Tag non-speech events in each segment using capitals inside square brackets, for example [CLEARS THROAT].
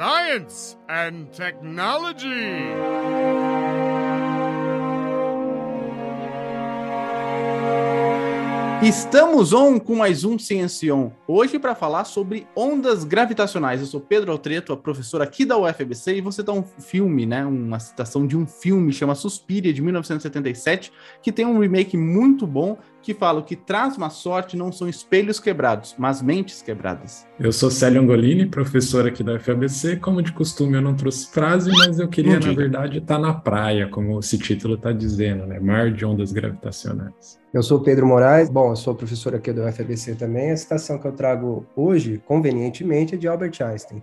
science and technology. Estamos on com mais um Ciência On. Hoje para falar sobre ondas gravitacionais. Eu sou Pedro Altreto, a professora aqui da UFBC, e você tá um filme, né, uma citação de um filme chama Suspiria de 1977, que tem um remake muito bom que fala que traz má sorte não são espelhos quebrados, mas mentes quebradas. Eu sou Célio Angolini, professor aqui da UFABC. Como de costume, eu não trouxe frase, mas eu queria, na verdade, estar tá na praia, como esse título está dizendo, né? Mar de ondas gravitacionais. Eu sou Pedro Moraes, bom, eu sou professor aqui da UFABC também. A citação que eu trago hoje, convenientemente, é de Albert Einstein.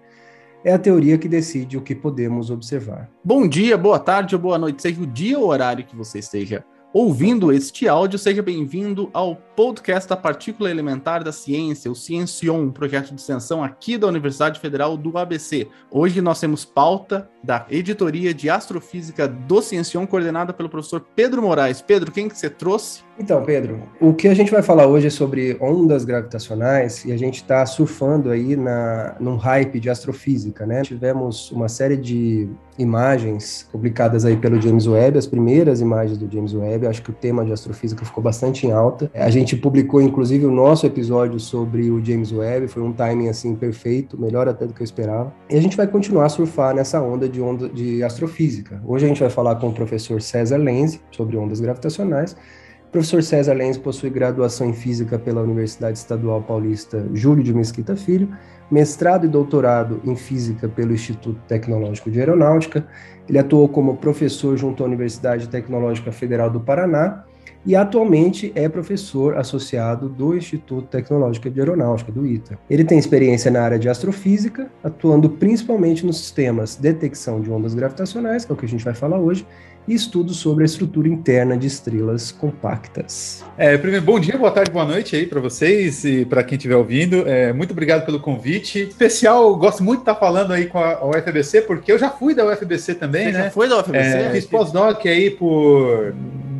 É a teoria que decide o que podemos observar. Bom dia, boa tarde ou boa noite, seja o dia ou horário que você esteja ouvindo este áudio, seja bem-vindo ao podcast da Partícula Elementar da Ciência, o Ciencion, um projeto de extensão aqui da Universidade Federal do ABC. Hoje nós temos pauta da editoria de Astrofísica do Ciencion, coordenada pelo professor Pedro Moraes. Pedro, quem que você trouxe? Então, Pedro, o que a gente vai falar hoje é sobre ondas gravitacionais e a gente está surfando aí na, num hype de astrofísica, né? Tivemos uma série de imagens publicadas aí pelo James Webb, as primeiras imagens do James Webb, acho que o tema de astrofísica ficou bastante em alta. A gente publicou, inclusive, o nosso episódio sobre o James Webb, foi um timing, assim, perfeito, melhor até do que eu esperava. E a gente vai continuar a surfar nessa onda de, onda de astrofísica. Hoje a gente vai falar com o professor César Lenz sobre ondas gravitacionais, professor César Lenz possui graduação em Física pela Universidade Estadual Paulista Júlio de Mesquita Filho, mestrado e doutorado em Física pelo Instituto Tecnológico de Aeronáutica. Ele atuou como professor junto à Universidade Tecnológica Federal do Paraná e atualmente é professor associado do Instituto Tecnológico de Aeronáutica, do ITA. Ele tem experiência na área de astrofísica, atuando principalmente nos sistemas detecção de ondas gravitacionais, que é o que a gente vai falar hoje, e estudos sobre a estrutura interna de estrelas compactas. É, primeiro, bom dia, boa tarde, boa noite aí para vocês e para quem estiver ouvindo. É, muito obrigado pelo convite. Especial, gosto muito de estar falando aí com a UFBC, porque eu já fui da UFBC também, Você né? Já foi da UFBC? É, fiz pós-doc aí por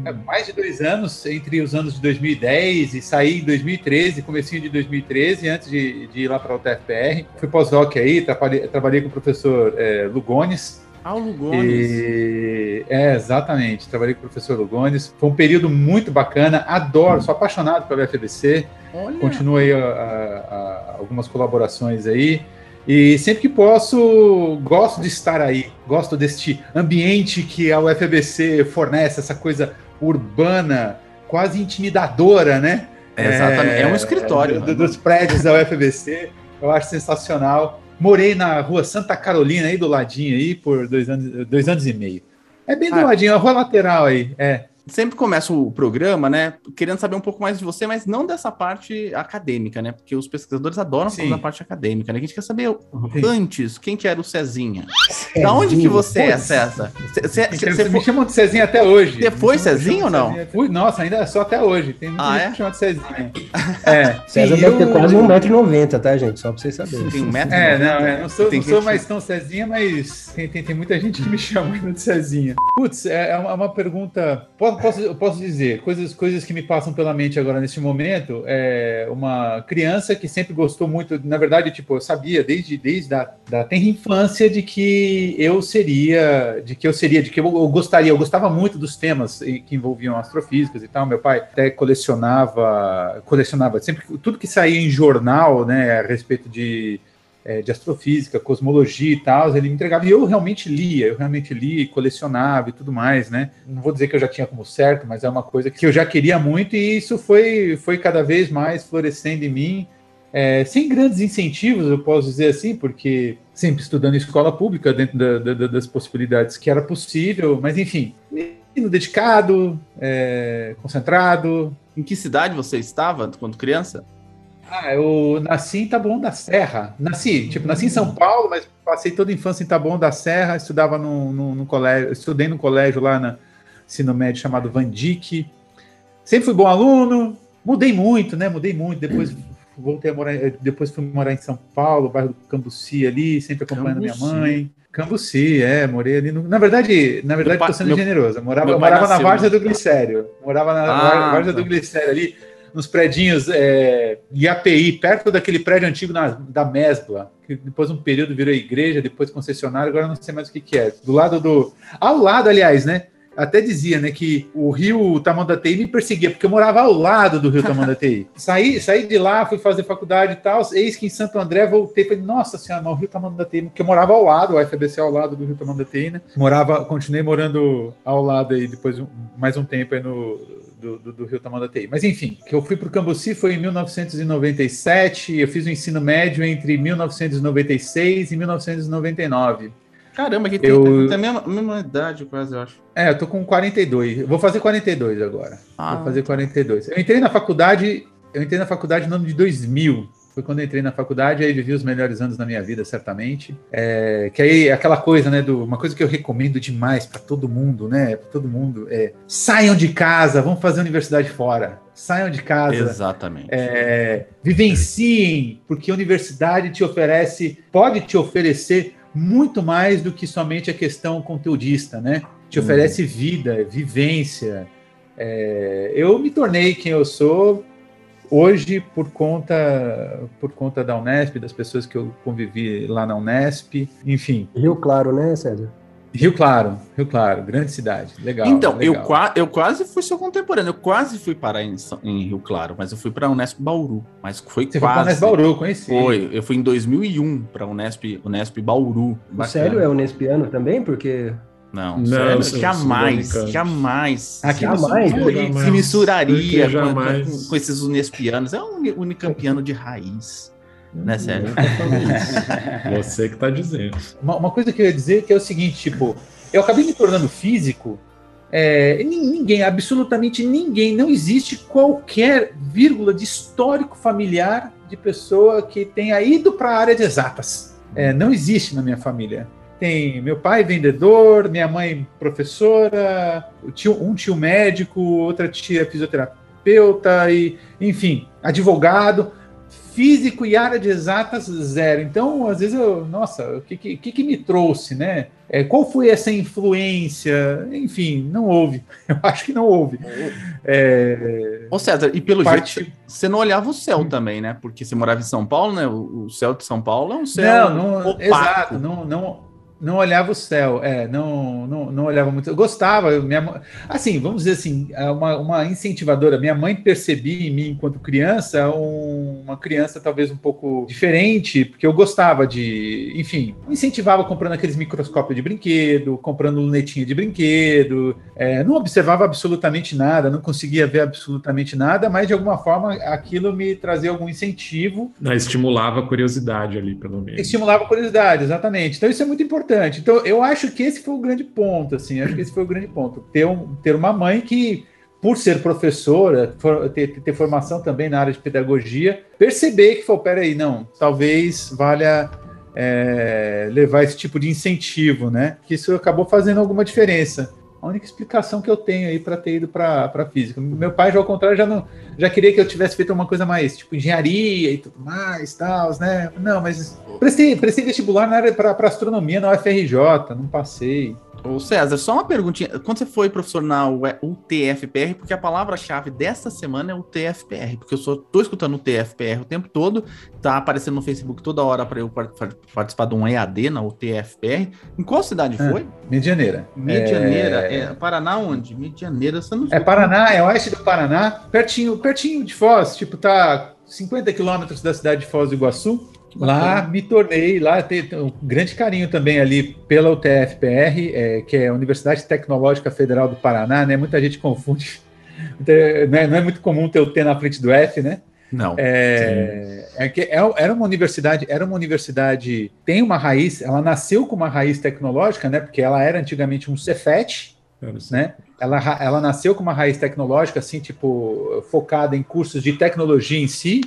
é, mais de dois anos, entre os anos de 2010 e saí em 2013, comecinho de 2013, antes de, de ir lá para o TFPR. Fui pós-doc aí, trabalhei, trabalhei com o professor é, Lugones, ah, o Lugones. E... É, exatamente. Trabalhei com o professor Lugones. Foi um período muito bacana. Adoro, sou apaixonado pela FBC. Olha. Continuo aí a, a, a, algumas colaborações aí. E sempre que posso, gosto de estar aí. Gosto deste ambiente que a UFBC fornece, essa coisa urbana, quase intimidadora, né? É, exatamente. É, é um escritório. Do, dos prédios da UFBC. Eu acho sensacional. Morei na rua Santa Carolina, aí do ladinho, aí, por dois anos, dois anos e meio. É bem do ah, ladinho, a rua lateral aí. É sempre começa o programa, né, querendo saber um pouco mais de você, mas não dessa parte acadêmica, né? Porque os pesquisadores adoram falar da parte acadêmica, né? A gente quer saber Sim. antes, quem que era o Cezinha? Cezinha? Da onde que você é, César? Você me chamam de Cezinha até hoje. Você foi Cezinha ou não? Fui, nossa, ainda só até hoje. Tem muita ah, gente é? que chama de Cezinha. [LAUGHS] É. César deve eu... ter quase 1,90m, tá, gente? Só pra vocês saberem. Tem 1,90m? É, não, é, não sou, não sou mais tão Cezinha, mas tem, tem, tem, muita gente que me [LAUGHS] chama de Cezinha. Putz, é, é uma, uma pergunta... Posso posso, posso dizer, coisas, coisas que me passam pela mente agora nesse momento, é uma criança que sempre gostou muito, na verdade, tipo, eu sabia desde, desde a da infância de que eu seria, de que eu seria, de que eu, eu gostaria, eu gostava muito dos temas que envolviam astrofísicas e tal. Meu pai até colecionava, colecionava sempre tudo que saía em jornal, né, a respeito de é, de astrofísica, cosmologia e tal, ele me entregava e eu realmente lia, eu realmente lia, colecionava e tudo mais, né? Não vou dizer que eu já tinha como certo, mas é uma coisa que eu já queria muito e isso foi, foi cada vez mais florescendo em mim, é, sem grandes incentivos, eu posso dizer assim, porque sempre estudando em escola pública, dentro da, da, das possibilidades que era possível, mas enfim, menino dedicado, é, concentrado. Em que cidade você estava quando criança? Ah, eu nasci em Taboão da Serra. Nasci, tipo, nasci em São Paulo, mas passei toda a infância em Taboão da Serra, estudava no, no, colégio, estudei no colégio lá na ensino médio chamado Van Dyck. Sempre fui bom aluno, mudei muito, né? Mudei muito, depois [CLEARS THROAT] voltei a morar, depois fui morar em São Paulo, bairro do Cambuci ali, sempre acompanhando Cambuci. minha mãe. Cambuci, é, morei ali no. Na verdade, na verdade, tô sendo meu, generoso. Eu morava, morava na Várzea do Glicério. Morava na ah, Várzea tá. do Glicério ali nos predinhos é, de API, perto daquele prédio antigo na, da Mesbla, que depois um período virou igreja, depois concessionário, agora não sei mais o que, que é. Do lado do. Ao lado, aliás, né? até dizia, né, que o rio Tamandatei me perseguia, porque eu morava ao lado do rio Tamandatei. [LAUGHS] saí, saí de lá, fui fazer faculdade e tal, eis que em Santo André voltei, falei, nossa senhora, o rio Tamandatei, porque eu morava ao lado, o FBC ao lado do rio Tamandatei, né, morava, continuei morando ao lado aí, depois mais um tempo aí no, do, do, do, Rio Tamandatei. Mas enfim, que eu fui para o Cambuci foi em 1997, eu fiz o ensino médio entre 1996 e 1999. Caramba, que tem, eu... tem a mesma, mesma idade quase, eu acho. É, eu tô com 42. vou fazer 42 agora. Ah. Vou fazer 42. Eu entrei na faculdade, eu entrei na faculdade no ano de 2000. Foi quando eu entrei na faculdade, aí vivi os melhores anos da minha vida, certamente. É, que aí aquela coisa, né, do, uma coisa que eu recomendo demais para todo mundo, né, para todo mundo é saiam de casa, vão fazer universidade fora. Saiam de casa. Exatamente. É, vivenciem, porque a universidade te oferece, pode te oferecer muito mais do que somente a questão conteudista, né? Te uhum. oferece vida, vivência. É, eu me tornei quem eu sou hoje por conta por conta da Unesp, das pessoas que eu convivi lá na Unesp, enfim. Rio Claro, né, César? Rio Claro, Rio Claro, grande cidade, legal. Então, legal. Eu, qua eu quase fui seu contemporâneo, eu quase fui parar em, em Rio Claro, mas eu fui para a Unesp Bauru, mas foi Você quase. Foi Unesp Bauru, conheci. Foi, eu fui em 2001 para a Unesp, Unesp Bauru. O Célio é unespiano também, porque não, não sério, jamais, jamais. Ah, jamais, se, se misturaria com, com, com, esses unespianos. É um unicampiano de raiz. Né, sério? [LAUGHS] Você que tá dizendo. Uma, uma, coisa que eu ia dizer que é o seguinte, tipo, eu acabei me tornando físico. É, ninguém, absolutamente ninguém, não existe qualquer vírgula de histórico familiar de pessoa que tenha ido para a área de exatas. É, não existe na minha família. Tem meu pai vendedor, minha mãe professora, tio, um tio médico, outra tia fisioterapeuta e, enfim, advogado físico e área de exatas, zero. Então, às vezes eu, nossa, o que, que, que me trouxe, né? É, qual foi essa influência? Enfim, não houve. [LAUGHS] Eu acho que não houve. É... Ô César, e pelo Parte... jeito, você não olhava o céu também, né? Porque você morava em São Paulo, né? O, céu de São Paulo é um céu. Não, não, exato. Não, não, não olhava o céu, é, não, não, não olhava muito. Eu gostava, minha, assim, vamos dizer assim, uma, uma incentivadora. Minha mãe percebia em mim, enquanto criança, um, uma criança talvez um pouco diferente, porque eu gostava de, enfim, incentivava comprando aqueles microscópios de brinquedo, comprando lunetinha de brinquedo, é, não observava absolutamente nada, não conseguia ver absolutamente nada, mas de alguma forma aquilo me trazia algum incentivo. Não, estimulava a curiosidade ali, pelo menos. Estimulava a curiosidade, exatamente. Então isso é muito importante importante. Então, eu acho que esse foi o grande ponto, assim, acho que esse foi o grande ponto. Ter, um, ter uma mãe que, por ser professora, for, ter, ter formação também na área de pedagogia, perceber que, foi, peraí, não, talvez valha é, levar esse tipo de incentivo, né? Que isso acabou fazendo alguma diferença. A única explicação que eu tenho aí para ter ido para física. Meu pai, já ao contrário, já não já queria que eu tivesse feito uma coisa mais tipo engenharia e tudo mais, tal, né? Não, mas prestei, prestei vestibular na área para astronomia na UFRJ, não passei. Ô César, só uma perguntinha. Quando você foi professor na UTFPR, porque a palavra-chave dessa semana é o TFPR, porque eu só tô escutando o TFPR o tempo todo, tá aparecendo no Facebook toda hora para eu participar de um EAD na UTFPR. Em qual cidade é, foi? Medianeira. Medianeira. É... é... Paraná onde? Medianeira, você não É Paraná, é oeste do Paraná, pertinho, pertinho de Foz, tipo, tá 50 quilômetros da cidade de Foz do Iguaçu. Lá me tornei, lá tem um grande carinho também ali pela UTFPR, é, que é a Universidade Tecnológica Federal do Paraná, né? Muita gente confunde. [LAUGHS] Não é, não é muito comum ter o T na frente do F, né? Não. É, é que é, era uma universidade, era uma universidade, tem uma raiz, ela nasceu com uma raiz tecnológica, né? Porque ela era antigamente um Cefet, né? Ela, ela nasceu com uma raiz tecnológica, assim, tipo, focada em cursos de tecnologia em si,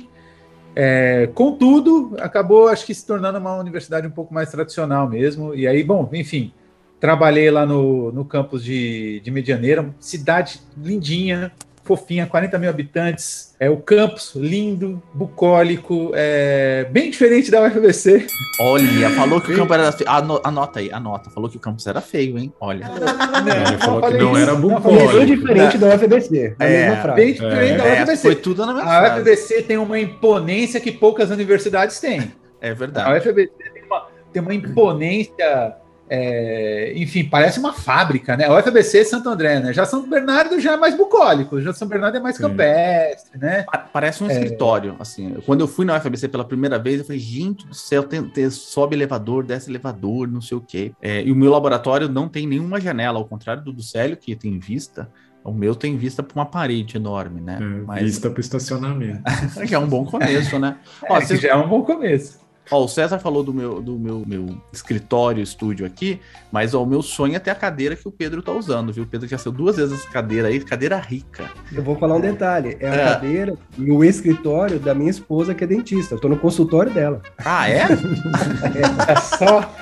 é, contudo, acabou, acho que se tornando uma universidade um pouco mais tradicional mesmo. E aí, bom, enfim, trabalhei lá no, no campus de, de Medianeira, cidade lindinha, fofinha, 40 mil habitantes. É o campus, lindo, bucólico, é bem diferente da UFBC. Olha, falou que o campo era feio. Anota aí, anota. Falou que o campus era feio, hein? Olha. Não, ele falou que não era bucólico. Bem diferente da UFBC. É, bem diferente da UFBC. Foi tudo na mesma A UFBC tem uma imponência que poucas universidades têm. É verdade. A UFBC tem uma, tem uma imponência é, enfim, parece uma fábrica, né? O FBC é Santo André, né? Já São Bernardo já é mais bucólico, já São Bernardo é mais campestre, né? Parece um é... escritório, assim. Quando eu fui na UFBC pela primeira vez, eu falei, gente do céu, tem, tem, sobe elevador, desce elevador, não sei o quê. É, e o meu laboratório não tem nenhuma janela, ao contrário do do Célio, que tem vista. O meu tem vista para uma parede enorme, né? É, Mas... Vista para o estacionamento. [LAUGHS] que é um bom começo, né? [LAUGHS] Ó, é, já é um bom começo. Ó, o César falou do meu, do meu, meu escritório, estúdio aqui, mas ó, o meu sonho é ter a cadeira que o Pedro tá usando, viu? O Pedro já saiu duas vezes essa cadeira aí, cadeira rica. Eu vou falar um detalhe: é a é. cadeira e o escritório da minha esposa, que é dentista. Eu tô no consultório dela. Ah, é? [LAUGHS] é só.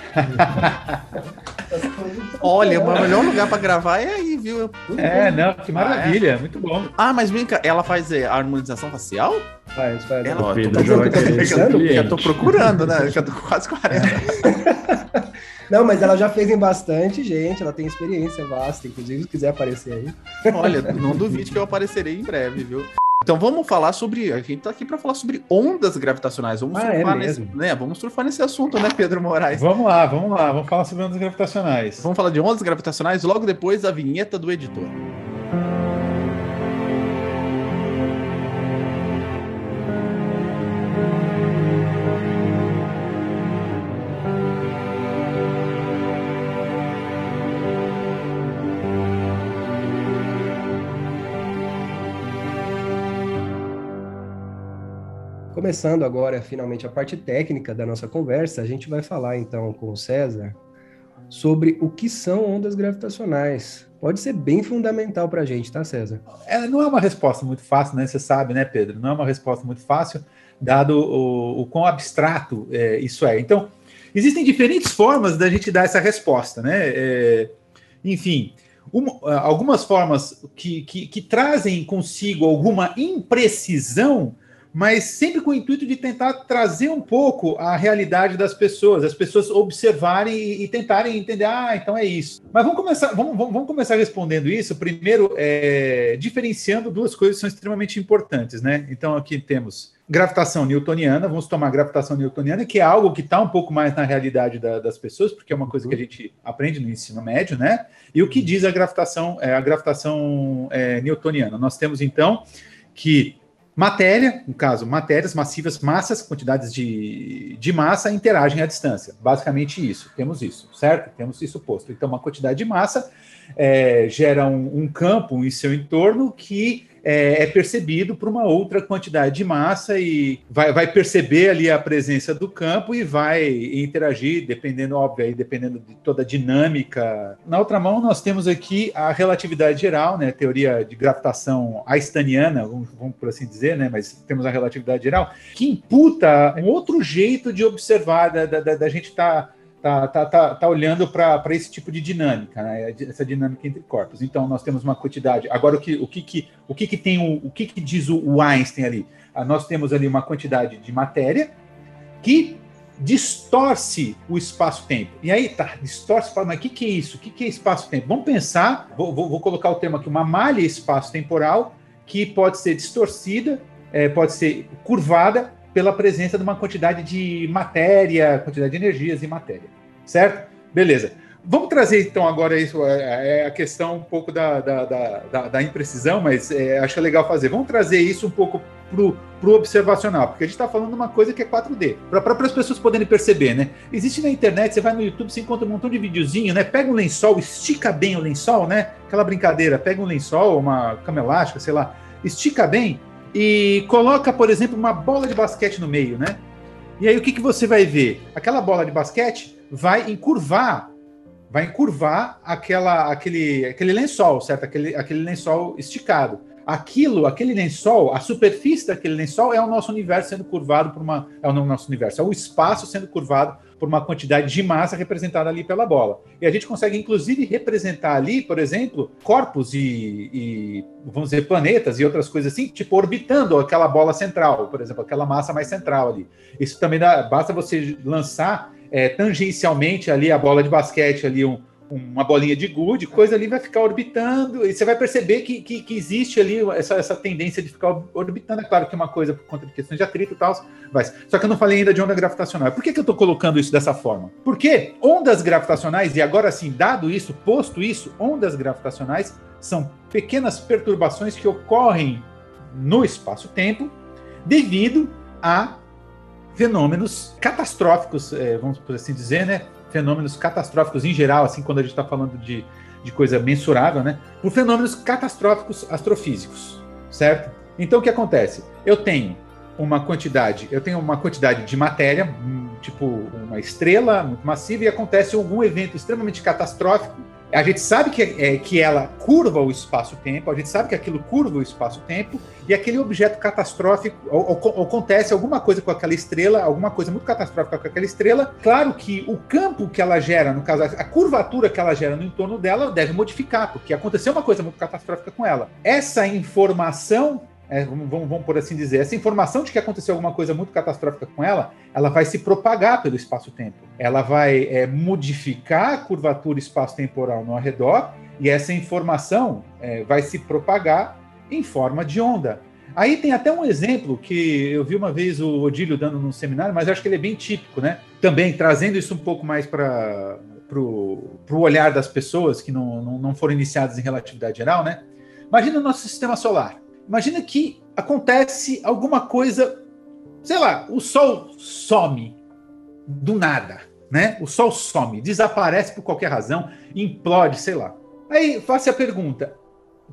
[LAUGHS] Olha, o melhor lugar para gravar é aí, viu? É, não, que maravilha, ah, é? muito bom. Ah, mas vem cá, ela faz é, harmonização facial? Faz, faz. Ela, ó, Pedro, já, já, já tô procurando, né? Já tô com quase 40. [LAUGHS] Não, mas ela já fez em bastante gente, ela tem experiência vasta, inclusive se quiser aparecer aí. Olha, não duvide que eu aparecerei em breve, viu? Então vamos falar sobre. A gente tá aqui para falar sobre ondas gravitacionais. Vamos, ah, é surfar é nesse, né? vamos surfar nesse assunto, né, Pedro Moraes? Vamos lá, vamos lá, vamos falar sobre ondas gravitacionais. Vamos falar de ondas gravitacionais logo depois da vinheta do editor. Começando agora, finalmente, a parte técnica da nossa conversa, a gente vai falar então com o César sobre o que são ondas gravitacionais. Pode ser bem fundamental para a gente, tá, César? É, não é uma resposta muito fácil, né? Você sabe, né, Pedro? Não é uma resposta muito fácil, dado o, o quão abstrato é, isso é. Então, existem diferentes formas da gente dar essa resposta, né? É, enfim, uma, algumas formas que, que, que trazem consigo alguma imprecisão mas sempre com o intuito de tentar trazer um pouco a realidade das pessoas, as pessoas observarem e, e tentarem entender, ah, então é isso. Mas vamos começar, vamos, vamos começar respondendo isso, primeiro, é, diferenciando duas coisas que são extremamente importantes, né? Então aqui temos gravitação newtoniana, vamos tomar gravitação newtoniana, que é algo que está um pouco mais na realidade da, das pessoas, porque é uma coisa que a uhum. gente aprende no ensino médio, né? E o que diz a gravitação, é, a gravitação é, newtoniana? Nós temos então que Matéria, no caso, matérias massivas, massas, quantidades de, de massa interagem à distância. Basicamente isso, temos isso, certo? Temos isso posto. Então, uma quantidade de massa é, gera um, um campo em seu entorno que é, é, percebido por uma outra quantidade de massa e vai, vai, perceber ali a presença do campo e vai interagir, dependendo, óbvio, aí, dependendo de toda a dinâmica. Na outra mão, nós temos aqui a relatividade geral, né, teoria de gravitação einsteiniana, vamos, vamos por assim dizer, né, mas temos a relatividade geral, que imputa um outro jeito de observar, da, da, da gente estar. Tá tá, tá, tá, tá olhando para esse tipo de dinâmica, né? essa dinâmica entre corpos. Então, nós temos uma quantidade. Agora, o que, o que, que, o que, que tem o, o que, que diz o, Einstein ali? Ah, nós temos ali uma quantidade de matéria que distorce o espaço-tempo. E aí, tá, distorce, fala, mas o que, que é isso? O que, que é espaço-tempo? Vamos pensar, vou, vou, vou, colocar o termo aqui, uma malha espaço-temporal que pode ser distorcida, é, pode ser curvada pela presença de uma quantidade de matéria, quantidade de energias e matéria. Certo? Beleza. Vamos trazer então agora isso, é, é a questão um pouco da, da, da, da imprecisão, mas é, acho é legal fazer. Vamos trazer isso um pouco para o observacional, porque a gente está falando de uma coisa que é 4D, para as pessoas poderem perceber, né? Existe na internet, você vai no YouTube, você encontra um montão de videozinho, né? Pega um lençol, estica bem o lençol, né? Aquela brincadeira, pega um lençol, uma cama elástica, sei lá, estica bem, e coloca, por exemplo, uma bola de basquete no meio, né? E aí o que, que você vai ver? Aquela bola de basquete vai encurvar, vai encurvar aquela, aquele, aquele lençol, certo? Aquele, aquele lençol esticado. aquilo, aquele lençol, a superfície daquele lençol é o nosso universo sendo curvado por uma. É o nosso universo, é o espaço sendo curvado por uma quantidade de massa representada ali pela bola. E a gente consegue, inclusive, representar ali, por exemplo, corpos e, e, vamos dizer, planetas e outras coisas assim, tipo orbitando aquela bola central, por exemplo, aquela massa mais central ali. Isso também dá, basta você lançar é, tangencialmente ali a bola de basquete, ali um, uma bolinha de gude, coisa ali vai ficar orbitando, e você vai perceber que, que, que, existe ali essa, essa tendência de ficar orbitando. É claro que é uma coisa por conta de questões de atrito e tal, mas só que eu não falei ainda de onda gravitacional. Por que, que eu estou colocando isso dessa forma? Porque ondas gravitacionais, e agora sim, dado isso, posto isso, ondas gravitacionais são pequenas perturbações que ocorrem no espaço-tempo devido a fenômenos catastróficos, é, vamos por assim dizer, né? Fenômenos catastróficos em geral, assim, quando a gente está falando de, de coisa mensurável, né? Por fenômenos catastróficos astrofísicos, certo? Então o que acontece? Eu tenho uma quantidade, eu tenho uma quantidade de matéria, hum, tipo uma estrela muito massiva, e acontece algum evento extremamente catastrófico a gente sabe que, é, que ela curva o espaço-tempo, a gente sabe que aquilo curva o espaço-tempo, e aquele objeto catastrófico, ou, ou, ou, acontece alguma coisa com aquela estrela, alguma coisa muito catastrófica com aquela estrela. Claro que o campo que ela gera, no caso, a curvatura que ela gera no entorno dela, deve modificar, porque aconteceu uma coisa muito catastrófica com ela. Essa informação é, vamos, vamos, por assim dizer, essa informação de que aconteceu alguma coisa muito catastrófica com ela, ela vai se propagar pelo espaço-tempo. Ela vai é, modificar a curvatura espaço-temporal no arredor e essa informação é, vai se propagar em forma de onda. Aí tem até um exemplo que eu vi uma vez o Odílio dando num seminário, mas acho que ele é bem típico, né? Também trazendo isso um pouco mais para o olhar das pessoas que não, não, não foram iniciadas em relatividade geral, né? Imagina o nosso sistema solar. Imagina que acontece alguma coisa, sei lá, o Sol some do nada, né? O Sol some, desaparece por qualquer razão, implode, sei lá. Aí faça a pergunta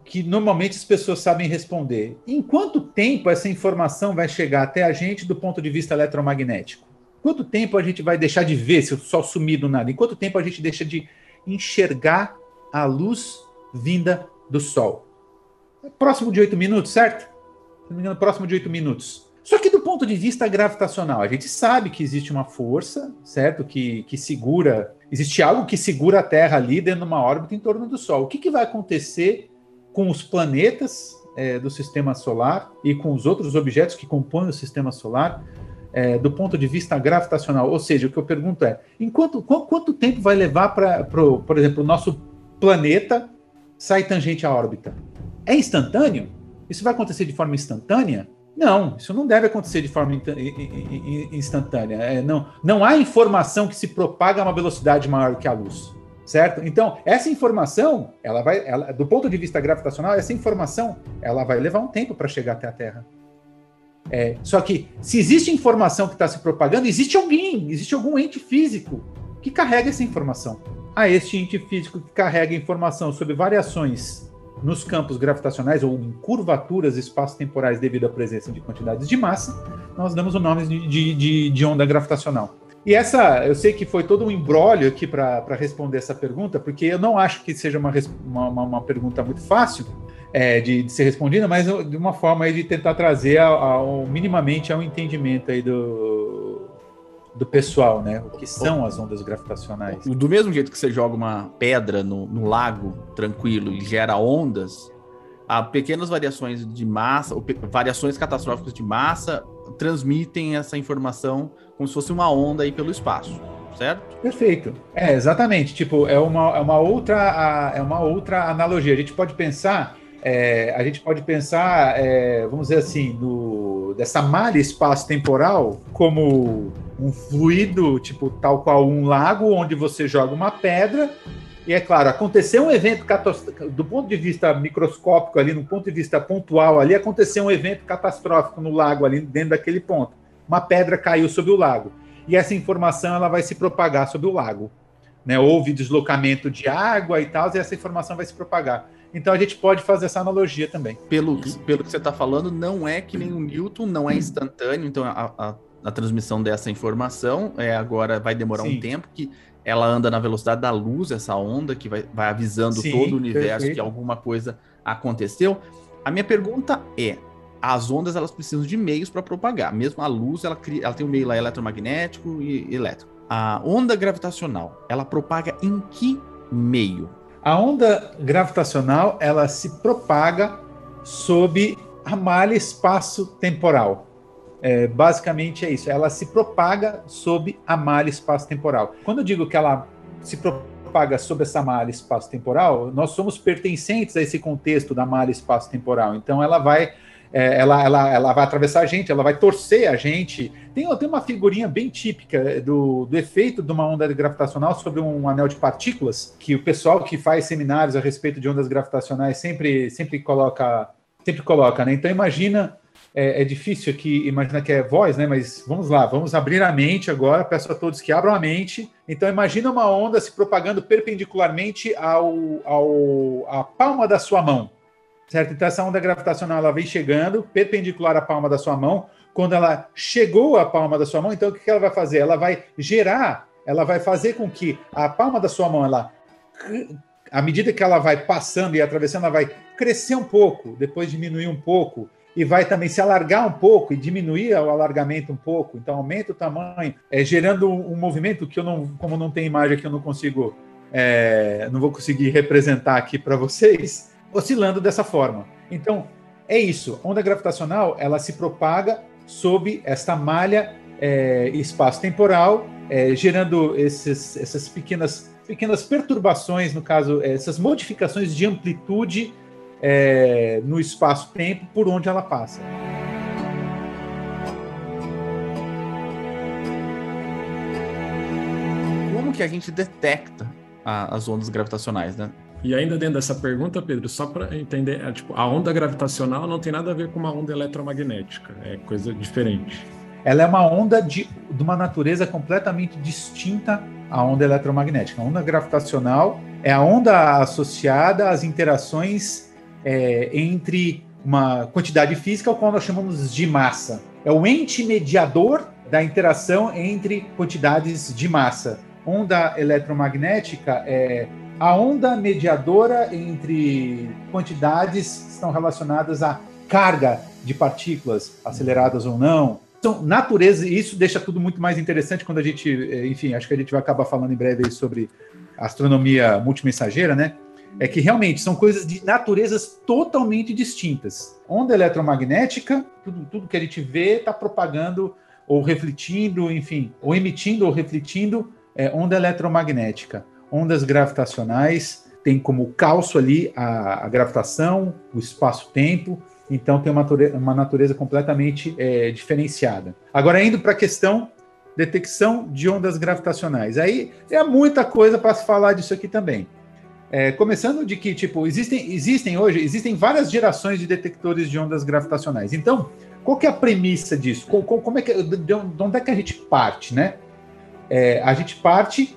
que normalmente as pessoas sabem responder: em quanto tempo essa informação vai chegar até a gente do ponto de vista eletromagnético? Quanto tempo a gente vai deixar de ver se o Sol sumir do nada? Em quanto tempo a gente deixa de enxergar a luz vinda do Sol? Próximo de oito minutos, certo? Se não me engano, próximo de oito minutos. Só que do ponto de vista gravitacional, a gente sabe que existe uma força, certo? Que, que segura. Existe algo que segura a Terra ali dentro de uma órbita em torno do Sol. O que, que vai acontecer com os planetas é, do sistema solar e com os outros objetos que compõem o sistema solar é, do ponto de vista gravitacional? Ou seja, o que eu pergunto é: em quanto, quanto, quanto tempo vai levar para, por exemplo, o nosso planeta sair tangente à órbita? É instantâneo? Isso vai acontecer de forma instantânea? Não, isso não deve acontecer de forma instantânea. É, não, não há informação que se propaga a uma velocidade maior que a luz, certo? Então, essa informação, ela vai, ela, do ponto de vista gravitacional, essa informação, ela vai levar um tempo para chegar até a Terra. É, só que, se existe informação que está se propagando, existe alguém, existe algum ente físico que carrega essa informação. A este ente físico que carrega informação sobre variações nos campos gravitacionais ou em curvaturas espaço-temporais devido à presença de quantidades de massa, nós damos o nome de, de, de onda gravitacional. E essa, eu sei que foi todo um embrólio aqui para responder essa pergunta, porque eu não acho que seja uma, uma, uma pergunta muito fácil é, de, de, ser respondida, mas de uma forma de tentar trazer minimamente ao entendimento aí do, do pessoal, né? O que são as ondas gravitacionais. Do mesmo jeito que você joga uma pedra no, no lago tranquilo e gera ondas, há pequenas variações de massa, ou variações catastróficas de massa, transmitem essa informação como se fosse uma onda aí pelo espaço, certo? Perfeito. É, exatamente. Tipo, é uma, é uma, outra, é uma outra analogia. A gente pode pensar, é, a gente pode pensar, é, vamos dizer assim, no, dessa malha espaço-temporal como um fluido, tipo, tal qual um lago, onde você joga uma pedra. E é claro, aconteceu um evento do ponto de vista microscópico ali, no ponto de vista pontual ali, aconteceu um evento catastrófico no lago ali dentro daquele ponto. Uma pedra caiu sobre o lago. E essa informação ela vai se propagar sobre o lago. Né? Houve deslocamento de água e tal, e essa informação vai se propagar. Então a gente pode fazer essa analogia também. Pelo, pelo que você está falando, não é que nem o Newton, não é instantâneo, então a, a na transmissão dessa informação. É, agora vai demorar Sim. um tempo que ela anda na velocidade da luz, essa onda que vai, vai avisando Sim, todo o universo perfeito. que alguma coisa aconteceu. A minha pergunta é: as ondas elas precisam de meios para propagar. Mesmo a luz, ela, cria, ela tem um meio lá eletromagnético e elétrico. A onda gravitacional, ela propaga em que meio? A onda gravitacional, ela se propaga sob a malha espaço-temporal. É, basicamente é isso. Ela se propaga sob a malha espaço-temporal. Quando eu digo que ela se propaga sob essa malha espaço-temporal, nós somos pertencentes a esse contexto da malha espaço-temporal. Então ela vai é, ela, ela, ela vai atravessar a gente, ela vai torcer a gente. Tem, tem uma figurinha bem típica do, do efeito de uma onda gravitacional sobre um anel de partículas, que o pessoal que faz seminários a respeito de ondas gravitacionais sempre, sempre coloca, sempre coloca, né? Então imagina, é, é difícil aqui imaginar que é voz, né? Mas vamos lá, vamos abrir a mente agora, peço a todos que abram a mente. Então imagina uma onda se propagando perpendicularmente ao, ao, à palma da sua mão certo? Então essa onda gravitacional ela vem chegando perpendicular à palma da sua mão. Quando ela chegou à palma da sua mão, então o que ela vai fazer? Ela vai gerar, ela vai fazer com que a palma da sua mão, ela, à medida que ela vai passando e atravessando, ela vai crescer um pouco, depois diminuir um pouco e vai também se alargar um pouco e diminuir o alargamento um pouco. Então aumenta o tamanho, é, gerando um, movimento que eu não, como não tem imagem aqui, eu não consigo, é, não vou conseguir representar aqui para vocês oscilando dessa forma. Então, é isso. Onda gravitacional, ela se propaga sob esta malha é, espaço-temporal, é, gerando esses, essas pequenas, pequenas perturbações, no caso, essas modificações de amplitude é, no espaço-tempo por onde ela passa. Como que a gente detecta a, as ondas gravitacionais, né? E ainda dentro dessa pergunta, Pedro, só para entender, é, tipo, a onda gravitacional não tem nada a ver com uma onda eletromagnética, é coisa diferente. Ela é uma onda de, de uma natureza completamente distinta à onda eletromagnética. A onda gravitacional é a onda associada às interações é, entre uma quantidade física, o qual nós chamamos de massa. É o ente mediador da interação entre quantidades de massa. Onda eletromagnética é a onda mediadora entre quantidades estão relacionadas à carga de partículas, aceleradas ou não. Então, natureza, e isso deixa tudo muito mais interessante quando a gente, eh, enfim, acho que a gente vai acabar falando em breve sobre astronomia multimensageira, né? É que realmente são coisas de naturezas totalmente distintas. Onda eletromagnética, tudo, tudo que a gente vê está propagando ou refletindo, enfim, ou emitindo ou refletindo é, onda eletromagnética ondas gravitacionais, tem como calço ali a, a gravitação, o espaço-tempo, então tem uma natureza, uma natureza completamente é, diferenciada. Agora, indo para a questão detecção de ondas gravitacionais. Aí é muita coisa para se falar disso aqui também. É, começando de que, tipo, existem, existem hoje, existem várias gerações de detectores de ondas gravitacionais. Então, qual que é a premissa disso? Como, como é que, de onde é que a gente parte, né? É, a gente parte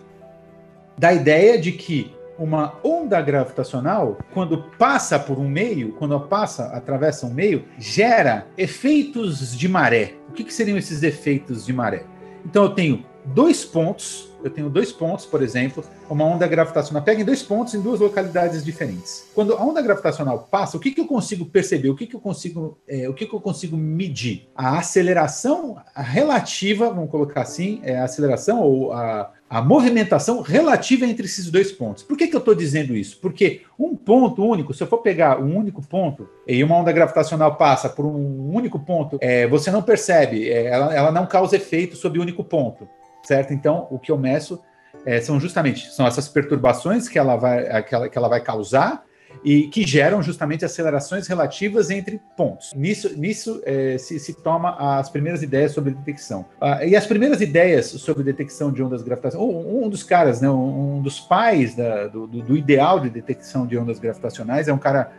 da ideia de que uma onda gravitacional, quando passa por um meio, quando passa, atravessa um meio, gera efeitos de maré. O que, que seriam esses efeitos de maré? Então eu tenho dois pontos eu tenho dois pontos, por exemplo, uma onda gravitacional pega em dois pontos em duas localidades diferentes. Quando a onda gravitacional passa, o que, que eu consigo perceber? O que, que eu consigo, é, o que, que eu consigo medir? A aceleração relativa, vamos colocar assim, é a aceleração ou a, a movimentação relativa entre esses dois pontos. Por que, que eu estou dizendo isso? Porque um ponto único, se eu for pegar um único ponto e uma onda gravitacional passa por um único ponto, é, você não percebe, é, ela, ela não causa efeito sobre o único ponto certo? Então, o que eu meço é, são justamente são essas perturbações que ela vai, que ela, que ela vai causar e que geram justamente acelerações relativas entre pontos. Nisso, nisso é, se, se, toma as primeiras ideias sobre detecção. Ah, e as primeiras ideias sobre detecção de ondas gravitacionais, um, um dos caras, né, um, dos pais da, do, do, ideal de detecção de ondas gravitacionais é um cara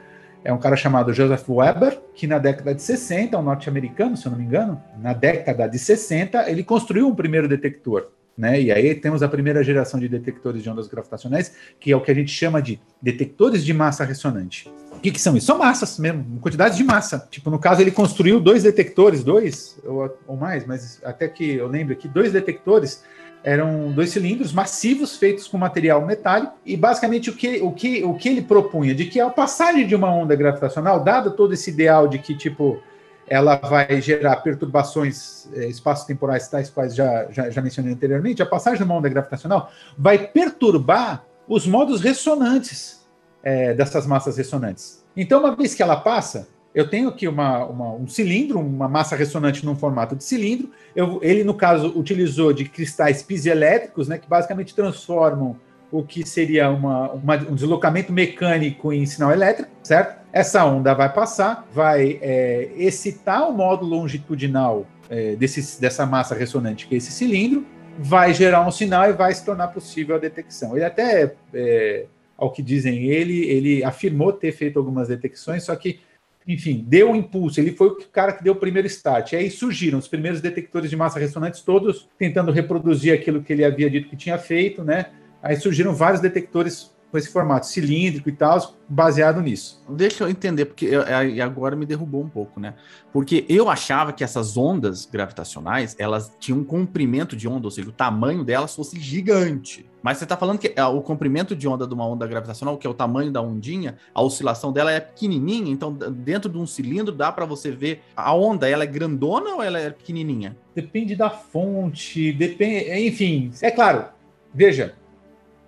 é um cara chamado Joseph Weber, que na década de 60, um norte-americano, se eu não me engano, na década de 60, ele construiu um primeiro detector. Né? E aí temos a primeira geração de detectores de ondas gravitacionais, que é o que a gente chama de detectores de massa ressonante. O que, que são isso? São massas mesmo, quantidades de massa. Tipo, no caso, ele construiu dois detectores, dois ou, ou mais, mas até que eu lembro aqui, dois detectores eram dois cilindros massivos feitos com material metálico e basicamente o que, o que, o que ele propunha de que a passagem de uma onda gravitacional, dado todo esse ideal de que tipo ela vai gerar perturbações é, espaço-temporais tais quais já, já, já mencionei anteriormente, a passagem de uma onda gravitacional vai perturbar os modos ressonantes é, dessas massas ressonantes. Então, uma vez que ela passa, eu tenho aqui uma, uma, um cilindro, uma massa ressonante num formato de cilindro. Eu, ele, no caso, utilizou de cristais piezoelétricos, né, que basicamente transformam o que seria uma, uma, um deslocamento mecânico em sinal elétrico, certo? Essa onda vai passar, vai é, excitar o módulo longitudinal é, desse, dessa massa ressonante, que é esse cilindro, vai gerar um sinal e vai se tornar possível a detecção. Ele até, é, ao que dizem ele, ele afirmou ter feito algumas detecções, só que enfim, deu um impulso. Ele foi o cara que deu o primeiro start. E aí surgiram os primeiros detectores de massa ressonantes, todos tentando reproduzir aquilo que ele havia dito que tinha feito, né? Aí surgiram vários detectores com esse formato cilíndrico e tal, baseado nisso. Deixa eu entender, porque eu, é, agora me derrubou um pouco, né? Porque eu achava que essas ondas gravitacionais, elas tinham um comprimento de onda, ou seja, o tamanho delas fosse gigante. Mas você está falando que é, o comprimento de onda de uma onda gravitacional, que é o tamanho da ondinha, a oscilação dela é pequenininha, então dentro de um cilindro dá para você ver a onda, ela é grandona ou ela é pequenininha? Depende da fonte, depende, enfim, é claro. Veja,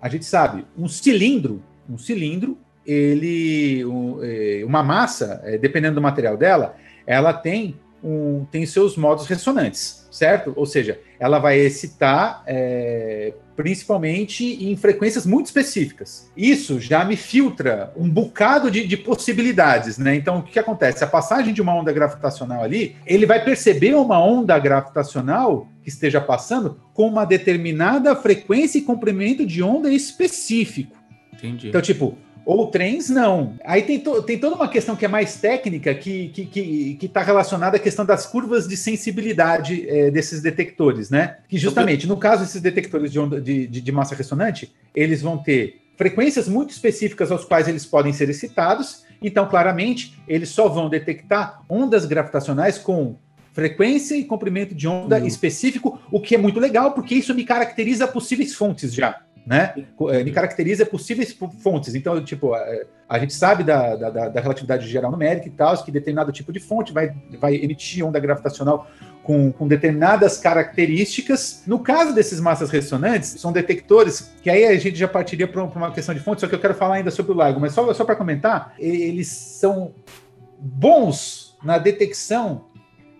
a gente sabe, um cilindro, um cilindro, ele, é, uma massa, é, dependendo do material dela, ela tem um, tem seus modos ressonantes, certo? Ou seja, ela vai excitar é, principalmente em frequências muito específicas. Isso já me filtra um bocado de, de, possibilidades, né? Então, o que, que acontece? A passagem de uma onda gravitacional ali, ele vai perceber uma onda gravitacional que esteja passando com uma determinada frequência e comprimento de onda específico. Entendi. Então, tipo, ou trens, não. Aí tem, to, tem toda uma questão que é mais técnica, que está que, que, que tá relacionada à questão das curvas de sensibilidade é, desses detectores, né? Que justamente, no caso desses detectores de, onda, de, de, de massa ressonante, eles vão ter frequências muito específicas aos quais eles podem ser excitados. Então, claramente, eles só vão detectar ondas gravitacionais com frequência e comprimento de onda uhum. específico, o que é muito legal, porque isso me caracteriza possíveis fontes já né? Me caracteriza possíveis fontes. Então, tipo, a, gente sabe da, da, da, relatividade geral numérica e tal, que determinado tipo de fonte vai, vai emitir onda gravitacional com, com determinadas características. No caso desses massas ressonantes, são detectores que aí a gente já partiria para uma questão de fonte, só que eu quero falar ainda sobre o LIGO, mas só, só para comentar, eles são bons na detecção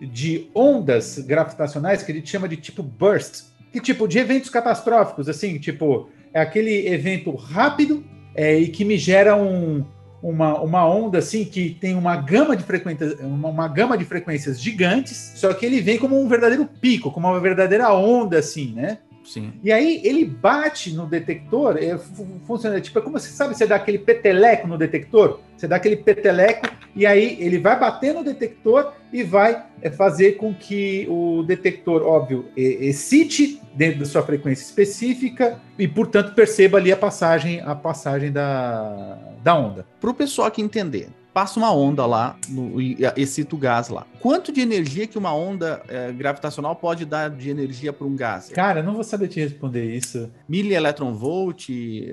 de ondas gravitacionais que a gente chama de tipo burst, que tipo de eventos catastróficos, assim, tipo, é aquele evento rápido é, e que me gera um, uma, uma onda assim que tem uma gama de frequências, uma, uma, gama de frequências gigantes, só que ele vem como um verdadeiro pico, como uma verdadeira onda, assim, né? Sim. E aí ele bate no detector, é, funciona tipo, é como você sabe, você dá aquele peteleco no detector, você dá aquele peteleco e aí ele vai bater no detector e vai é, fazer com que o detector, óbvio, excite dentro da sua frequência específica e, portanto, perceba ali a passagem, a passagem da, da onda. Para o pessoal aqui entender, passa uma onda lá no, e excita o gás lá. Quanto de energia que uma onda é, gravitacional pode dar de energia para um gás? Cara, eu não vou saber te responder isso. Milielectronvolt?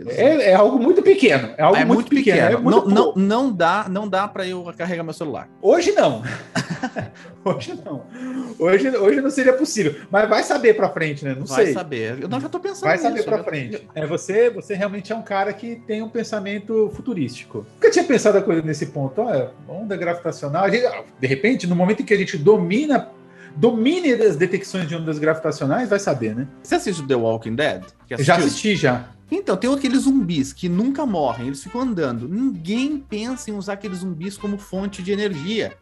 É, é algo muito pequeno. É algo é muito, muito pequeno. pequeno. É muito não, não, não dá, não dá para eu carregar meu celular. Hoje não. [LAUGHS] hoje não. Hoje, hoje não seria possível. Mas vai saber para frente, né? Não vai sei. Vai saber. Eu não, já tô pensando Vai saber para frente. É, você, você realmente é um cara que tem um pensamento futurístico. Nunca tinha pensado a coisa nesse ponto ponto, olha, onda gravitacional. Gente, de repente, no momento em que a gente domina domine as detecções de ondas gravitacionais, vai saber, né? Você assiste The Walking Dead? Já assisti, já. Então, tem aqueles zumbis que nunca morrem, eles ficam andando. Ninguém pensa em usar aqueles zumbis como fonte de energia.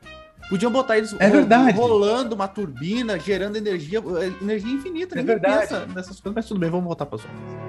Podiam botar eles é verdade. rolando uma turbina, gerando energia, energia infinita. É Ninguém verdade. pensa nessas coisas, mas tudo bem, vamos voltar para as outras.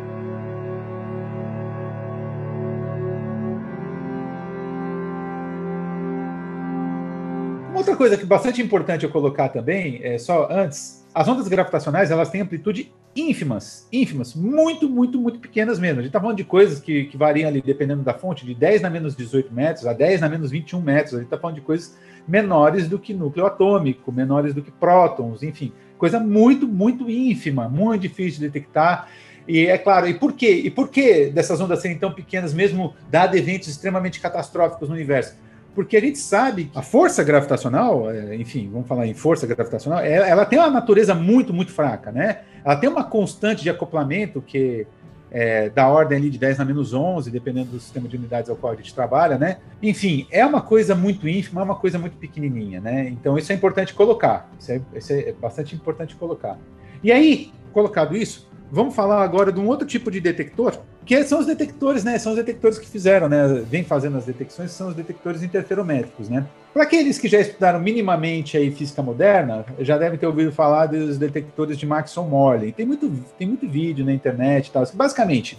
Outra coisa que é bastante importante eu colocar também, é só antes, as ondas gravitacionais elas têm amplitude ínfimas, ínfimas, muito, muito, muito pequenas mesmo. A gente está falando de coisas que, que variam ali, dependendo da fonte, de 10 na menos 18 metros a 10 na menos 21 metros. A gente está falando de coisas menores do que núcleo atômico, menores do que prótons, enfim, Coisa muito, muito ínfima, muito difícil de detectar. E é claro, e por quê? E por que dessas ondas serem tão pequenas, mesmo dado eventos extremamente catastróficos no universo? Porque a gente sabe que a força gravitacional, é, enfim, vamos falar em força gravitacional, ela tem uma natureza muito, muito fraca, né? Ela tem uma constante de acoplamento que é, da ordem ali de 10 na menos 11, dependendo do sistema de unidades ao qual a gente trabalha, né? Enfim, é uma coisa muito ínfima, é uma coisa muito pequenininha, né? Então isso é importante colocar, isso é, isso é bastante importante colocar. E aí, colocado isso, vamos falar agora de um outro tipo de detector, que são os detectores, né? São os detectores que fizeram, né? Vem fazendo as detecções, são os detectores interferométricos, né? Para aqueles que já estudaram minimamente aí física moderna, já devem ter ouvido falar dos detectores de Maxwell-Morley. Tem muito, tem muito vídeo na internet e tal. Basicamente,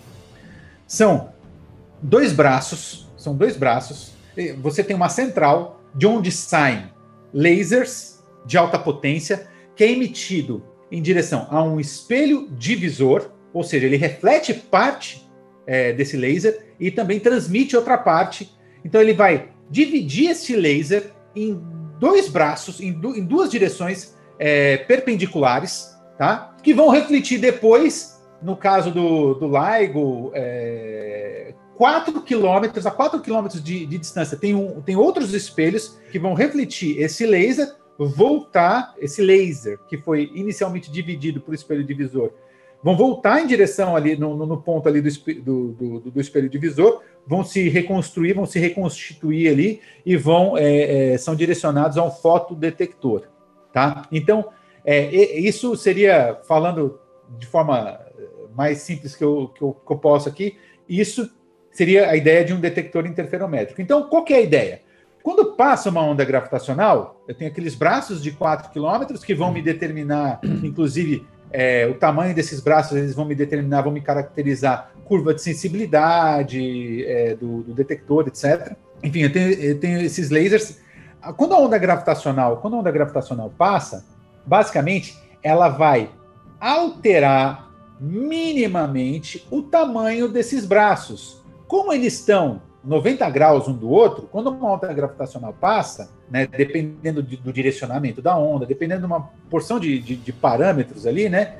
são dois braços, são dois braços. Você tem uma central de onde saem lasers de alta potência que é emitido em direção a um espelho divisor, ou seja, ele reflete parte é, desse laser e também transmite outra parte. Então ele vai dividir esse laser em dois braços, em, du em duas direções é, perpendiculares, tá? Que vão refletir depois, no caso do, do LIGO, é, 4 quilômetros, a 4 quilômetros de, de distância, tem, um, tem outros espelhos que vão refletir esse laser voltar esse laser que foi inicialmente dividido por espelho divisor, vão voltar em direção ali no, no ponto ali do, do, do, do, espelho divisor, vão se reconstruir, vão se reconstituir ali e vão é, é, são direcionados a um fotodetector, tá? Então é, isso seria falando de forma mais simples que eu, que eu, que eu posso aqui, isso seria a ideia de um detector interferométrico. Então, qual é a ideia? Quando passa uma onda gravitacional, eu tenho aqueles braços de 4 km que vão me determinar, [CLEARS THROAT] inclusive, é, o tamanho desses braços, eles vão me determinar, vão me caracterizar curva de sensibilidade é, do, do, detector, etc. Enfim, eu tenho, eu tenho esses lasers. Quando a onda gravitacional, quando a onda gravitacional passa, basicamente ela vai alterar minimamente o tamanho desses braços. Como eles estão 90 graus um do outro, quando uma onda gravitacional passa, né, dependendo de, do direcionamento da onda, dependendo de uma porção de, de, de parâmetros ali, né,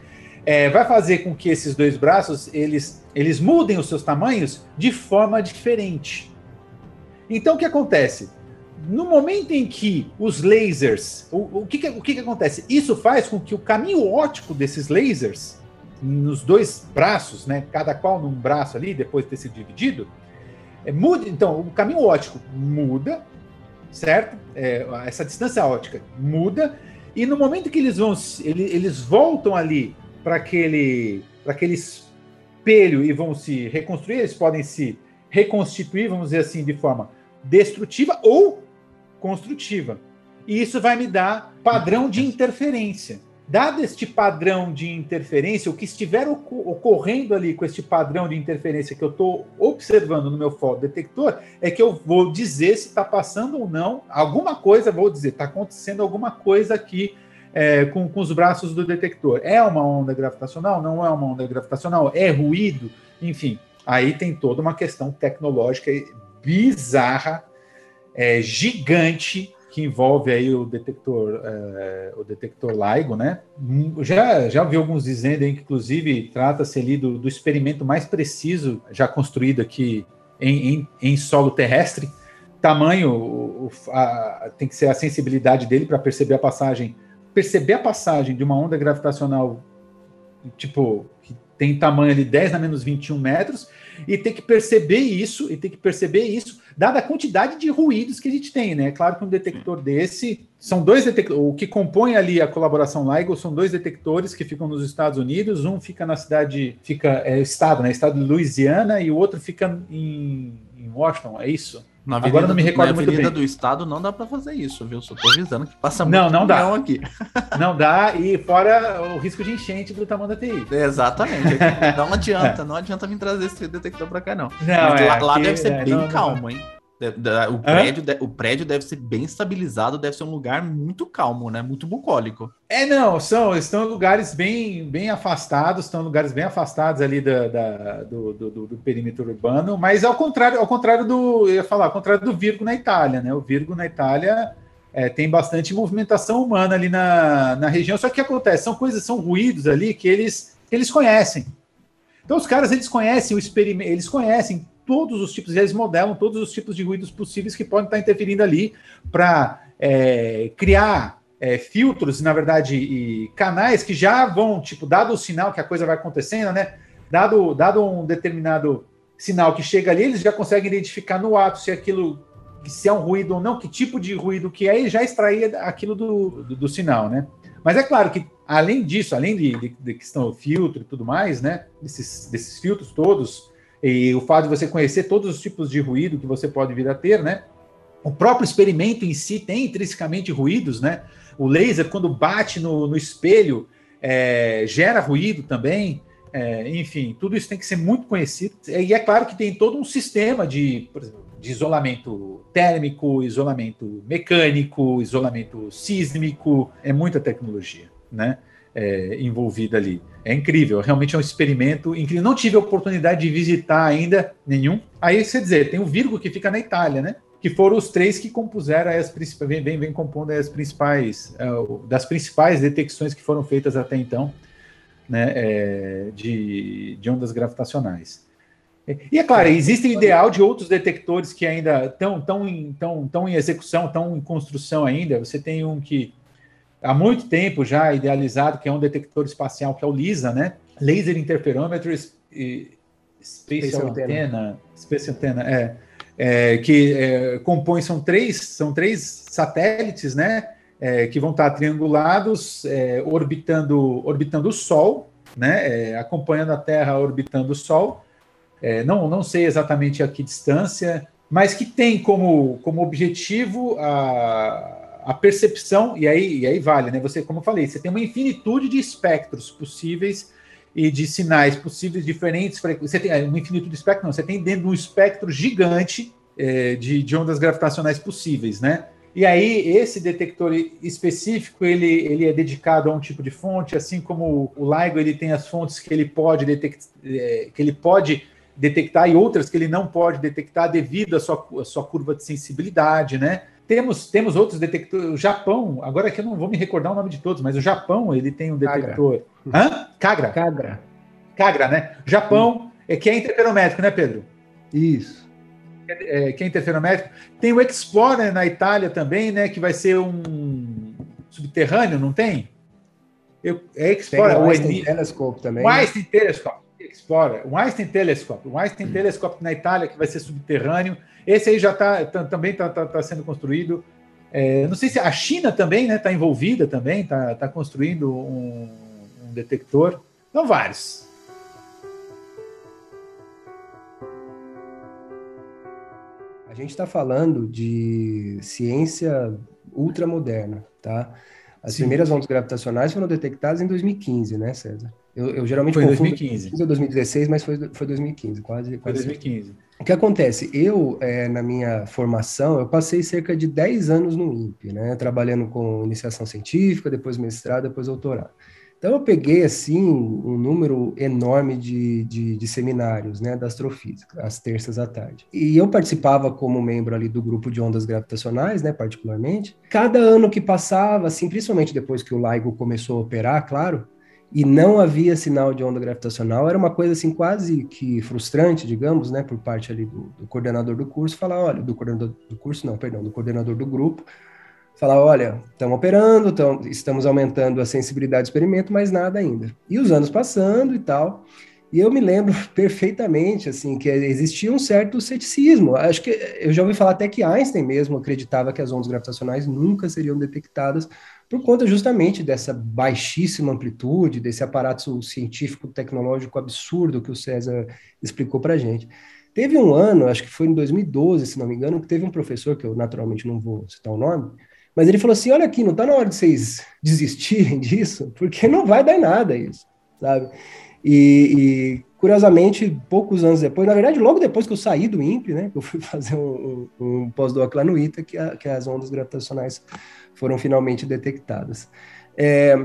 é, vai fazer com que esses dois braços eles, eles mudem os seus tamanhos de forma diferente. Então, o que acontece? No momento em que os lasers, o, o, que, que, o que, que acontece? Isso faz com que o caminho óptico desses lasers, nos dois braços, né, cada qual num braço ali, depois de ter sido dividido, é, muda, então, o caminho óptico muda, certo? É, essa distância óptica muda, e no momento que eles vão, eles, eles voltam ali para aquele, aquele espelho e vão se reconstruir, eles podem se reconstituir, vamos dizer assim, de forma destrutiva ou construtiva. E isso vai me dar padrão de interferência. Dado este padrão de interferência, o que estiver ocorrendo ali com este padrão de interferência que eu estou observando no meu fotodetector, é que eu vou dizer se está passando ou não alguma coisa, vou dizer, está acontecendo alguma coisa aqui é, com, com os braços do detector. É uma onda gravitacional? Não é uma onda gravitacional? É ruído? Enfim, aí tem toda uma questão tecnológica bizarra, é, gigante, que envolve aí o detector, é, o detector LIGO, né? Já, já vi alguns dizendo aí que, inclusive, trata-se ali do, do, experimento mais preciso já construído aqui em, em, em solo terrestre. Tamanho o, a, tem que ser a sensibilidade dele para perceber a passagem, perceber a passagem de uma onda gravitacional tipo que tem tamanho ali 10 na menos 21 metros e tem que perceber isso, e tem que perceber isso, dada a quantidade de ruídos que a gente tem, né? Claro que um detector desse, são dois detectores, o que compõe ali a colaboração LIGO são dois detectores que ficam nos Estados Unidos, um fica na cidade, fica, é estado, né? Estado de Louisiana, e o outro fica em, em Washington, é isso? Na Avenida, Agora não me recordo muito bem. do Estado não dá para fazer isso, viu? Só tô avisando que passa muito não, não dá. aqui. [LAUGHS] Não dá, e fora o risco de enchente do tamanho da TI. Exatamente. [LAUGHS] Não adianta, não adianta vir trazer esse detector para cá, não. não Mas é, lá, lá deve ser é, bem não, calmo, não. hein? O prédio, o prédio deve ser bem estabilizado, deve ser um lugar muito calmo, né? Muito bucólico. É, não, são, estão em lugares bem, bem afastados, estão lugares bem afastados ali da, da do, do, do, perímetro urbano, mas ao contrário, ao contrário do, eu ia falar, ao contrário do Virgo na Itália, né? O Virgo na Itália é, tem bastante movimentação humana ali na, na região. Só que o que acontece? São coisas, são ruídos ali que eles, que eles conhecem. Então os caras eles conhecem o experimento, eles conhecem todos os tipos, eles modelam todos os tipos de ruídos possíveis que podem estar interferindo ali para é, criar é, filtros, na verdade, e canais que já vão, tipo, dado o sinal que a coisa vai acontecendo, né? Dado, dado um determinado sinal que chega ali, eles já conseguem identificar no ato se aquilo se é um ruído ou não, que tipo de ruído que é, e já extrair aquilo do, do, do sinal, né? Mas é claro que, além disso, além de, de, de questão do filtro e tudo mais, né? Desses, desses filtros todos, e o fato de você conhecer todos os tipos de ruído que você pode vir a ter, né? O próprio experimento em si tem intrinsecamente ruídos, né? O laser, quando bate no, no espelho, é, gera ruído também. É, enfim, tudo isso tem que ser muito conhecido. E é claro que tem todo um sistema de, exemplo, de isolamento térmico, isolamento mecânico, isolamento sísmico. É muita tecnologia, né? É, envolvida ali. É incrível, realmente é um experimento incrível. Não tive a oportunidade de visitar ainda nenhum. Aí você dizer, tem o Virgo que fica na Itália, né? que foram os três que compuseram as principais, vem, vem, vem compondo as principais, uh, das principais detecções que foram feitas até então, né, é, de, de ondas gravitacionais. E é claro, existe o ideal de outros detectores que ainda estão tão em, tão, tão em execução, estão em construção ainda. Você tem um que há muito tempo já idealizado, que é um detector espacial, que é o LISA, né? Laser Interferometer Spatial Antenna. Space Antenna, é é, que é, compõem, são três, são três satélites, né? É, que vão estar triangulados, é, orbitando, orbitando o Sol, né? É, acompanhando a Terra orbitando o Sol. É, não, não sei exatamente a que distância, mas que tem como, como objetivo a, a percepção, e aí, e aí vale, né? Você, como eu falei, você tem uma infinitude de espectros possíveis e de sinais possíveis diferentes. Você tem um infinito de espectro, não, você tem dentro de um espectro gigante é, de, de, ondas gravitacionais possíveis, né? E aí, esse detector específico, ele, ele é dedicado a um tipo de fonte, assim como o LIGO ele tem as fontes que ele pode detectar, é, que ele pode detectar e outras que ele não pode detectar devido à sua, à sua curva de sensibilidade, né? Temos, temos outros detectores. O Japão, agora que eu não vou me recordar o nome de todos, mas o Japão ele tem um detector. Cagra. Hã? Cagra. Cagra. Cagra, né? Japão é que é interferométrico, né, Pedro? Isso. É, que é interferométrico. Tem o Explorer na Itália também, né? Que vai ser um subterrâneo, não tem? Eu, é Explorer. Tem o Einstein Telescope também. O né? Einstein Telescope. Explorer. O Einstein Telescope. O Einstein hum. Telescope na Itália, que vai ser subterrâneo. Esse aí já está também está tá, tá sendo construído. É, não sei se a China também está né, tá envolvida também, está tá construindo um, um detector. Então, vários. A gente está falando de ciência ultramoderna, tá? As Sim. primeiras ondas gravitacionais foram detectadas em 2015, né, César? Eu, eu geralmente foi 2015. Foi 2016, mas foi, foi 2015, quase. quase foi 2015. O que acontece? Eu, é, na minha formação, eu passei cerca de 10 anos no INPE, né? Trabalhando com iniciação científica, depois mestrado, depois doutorado. Então eu peguei, assim, um número enorme de, de, de, seminários, né, da astrofísica, às terças à tarde. E eu participava como membro ali do grupo de ondas gravitacionais, né, particularmente. Cada ano que passava, assim, principalmente depois que o LIGO começou a operar, claro, e não havia sinal de onda gravitacional, era uma coisa assim quase que frustrante, digamos, né, por parte ali do, do coordenador do curso, falar, olha, do coordenador do curso, não, perdão, do coordenador do grupo, falar, olha, estamos operando, tamo, estamos aumentando a sensibilidade do experimento, mas nada ainda. E os anos passando e tal, e eu me lembro [LAUGHS] perfeitamente, assim, que existia um certo ceticismo. Acho que eu já ouvi falar até que Einstein mesmo acreditava que as ondas gravitacionais nunca seriam detectadas por conta justamente dessa baixíssima amplitude, desse aparato científico tecnológico absurdo que o César explicou para a gente. Teve um ano, acho que foi em 2012, se não me engano, que teve um professor, que eu naturalmente não vou citar o nome, mas ele falou assim: olha aqui, não está na hora de vocês desistirem [LAUGHS] disso, porque não vai dar nada isso, sabe? E, e, curiosamente, poucos anos depois, na verdade, logo depois que eu saí do INPE, né, eu fui [LAUGHS] fazer um, um, um pós-doc lá no ITA, que, a, que as ondas gravitacionais foram finalmente detectadas. É,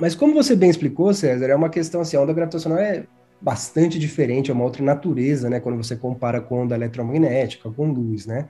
mas como você bem explicou, César, é uma questão assim, a onda gravitacional é bastante diferente, é uma outra natureza, né, quando você compara com onda eletromagnética, com luz, né?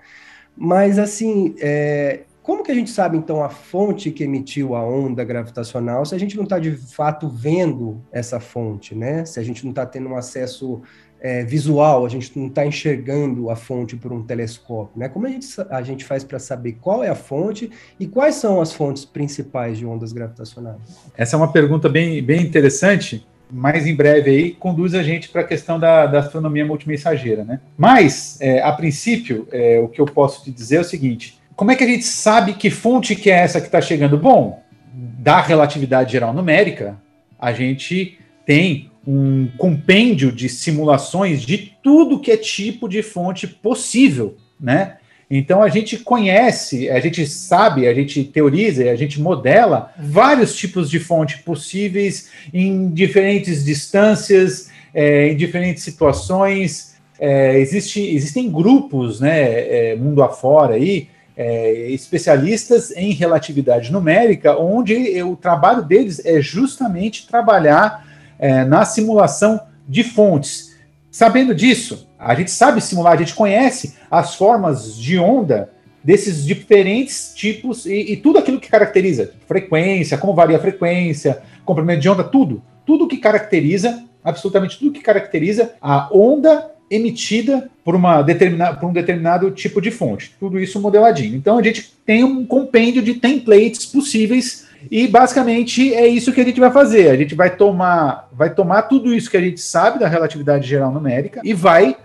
Mas, assim, é, como que a gente sabe, então, a fonte que emitiu a onda gravitacional se a gente não está, de fato, vendo essa fonte, né? Se a gente não está tendo um acesso é, visual, a gente não está enxergando a fonte por um telescópio, né? Como a gente, a gente faz para saber qual é a fonte e quais são as fontes principais de ondas gravitacionais? Essa é uma pergunta bem, bem interessante, mais em breve aí, conduz a gente para a questão da, da, astronomia multimensageira, né? Mas, é, a princípio, é, o que eu posso te dizer é o seguinte, como é que a gente sabe que fonte que é essa que está chegando? Bom, da relatividade geral numérica, a gente tem um compêndio de simulações de tudo que é tipo de fonte possível, né? Então a gente conhece, a gente sabe, a gente teoriza, a gente modela vários tipos de fonte possíveis em diferentes distâncias, é, em diferentes situações. É, existe, existem grupos, né, é, mundo afora aí, é, especialistas em relatividade numérica, onde o trabalho deles é justamente trabalhar é, na simulação de fontes. Sabendo disso, a gente sabe simular, a gente conhece as formas de onda desses diferentes tipos e, e tudo aquilo que caracteriza frequência, como varia a frequência, comprimento de onda, tudo. Tudo que caracteriza, absolutamente tudo que caracteriza a onda emitida por, uma determina, por um determinado tipo de fonte. Tudo isso modeladinho. Então a gente tem um compêndio de templates possíveis e basicamente é isso que a gente vai fazer. A gente vai tomar, vai tomar tudo isso que a gente sabe da relatividade geral numérica e vai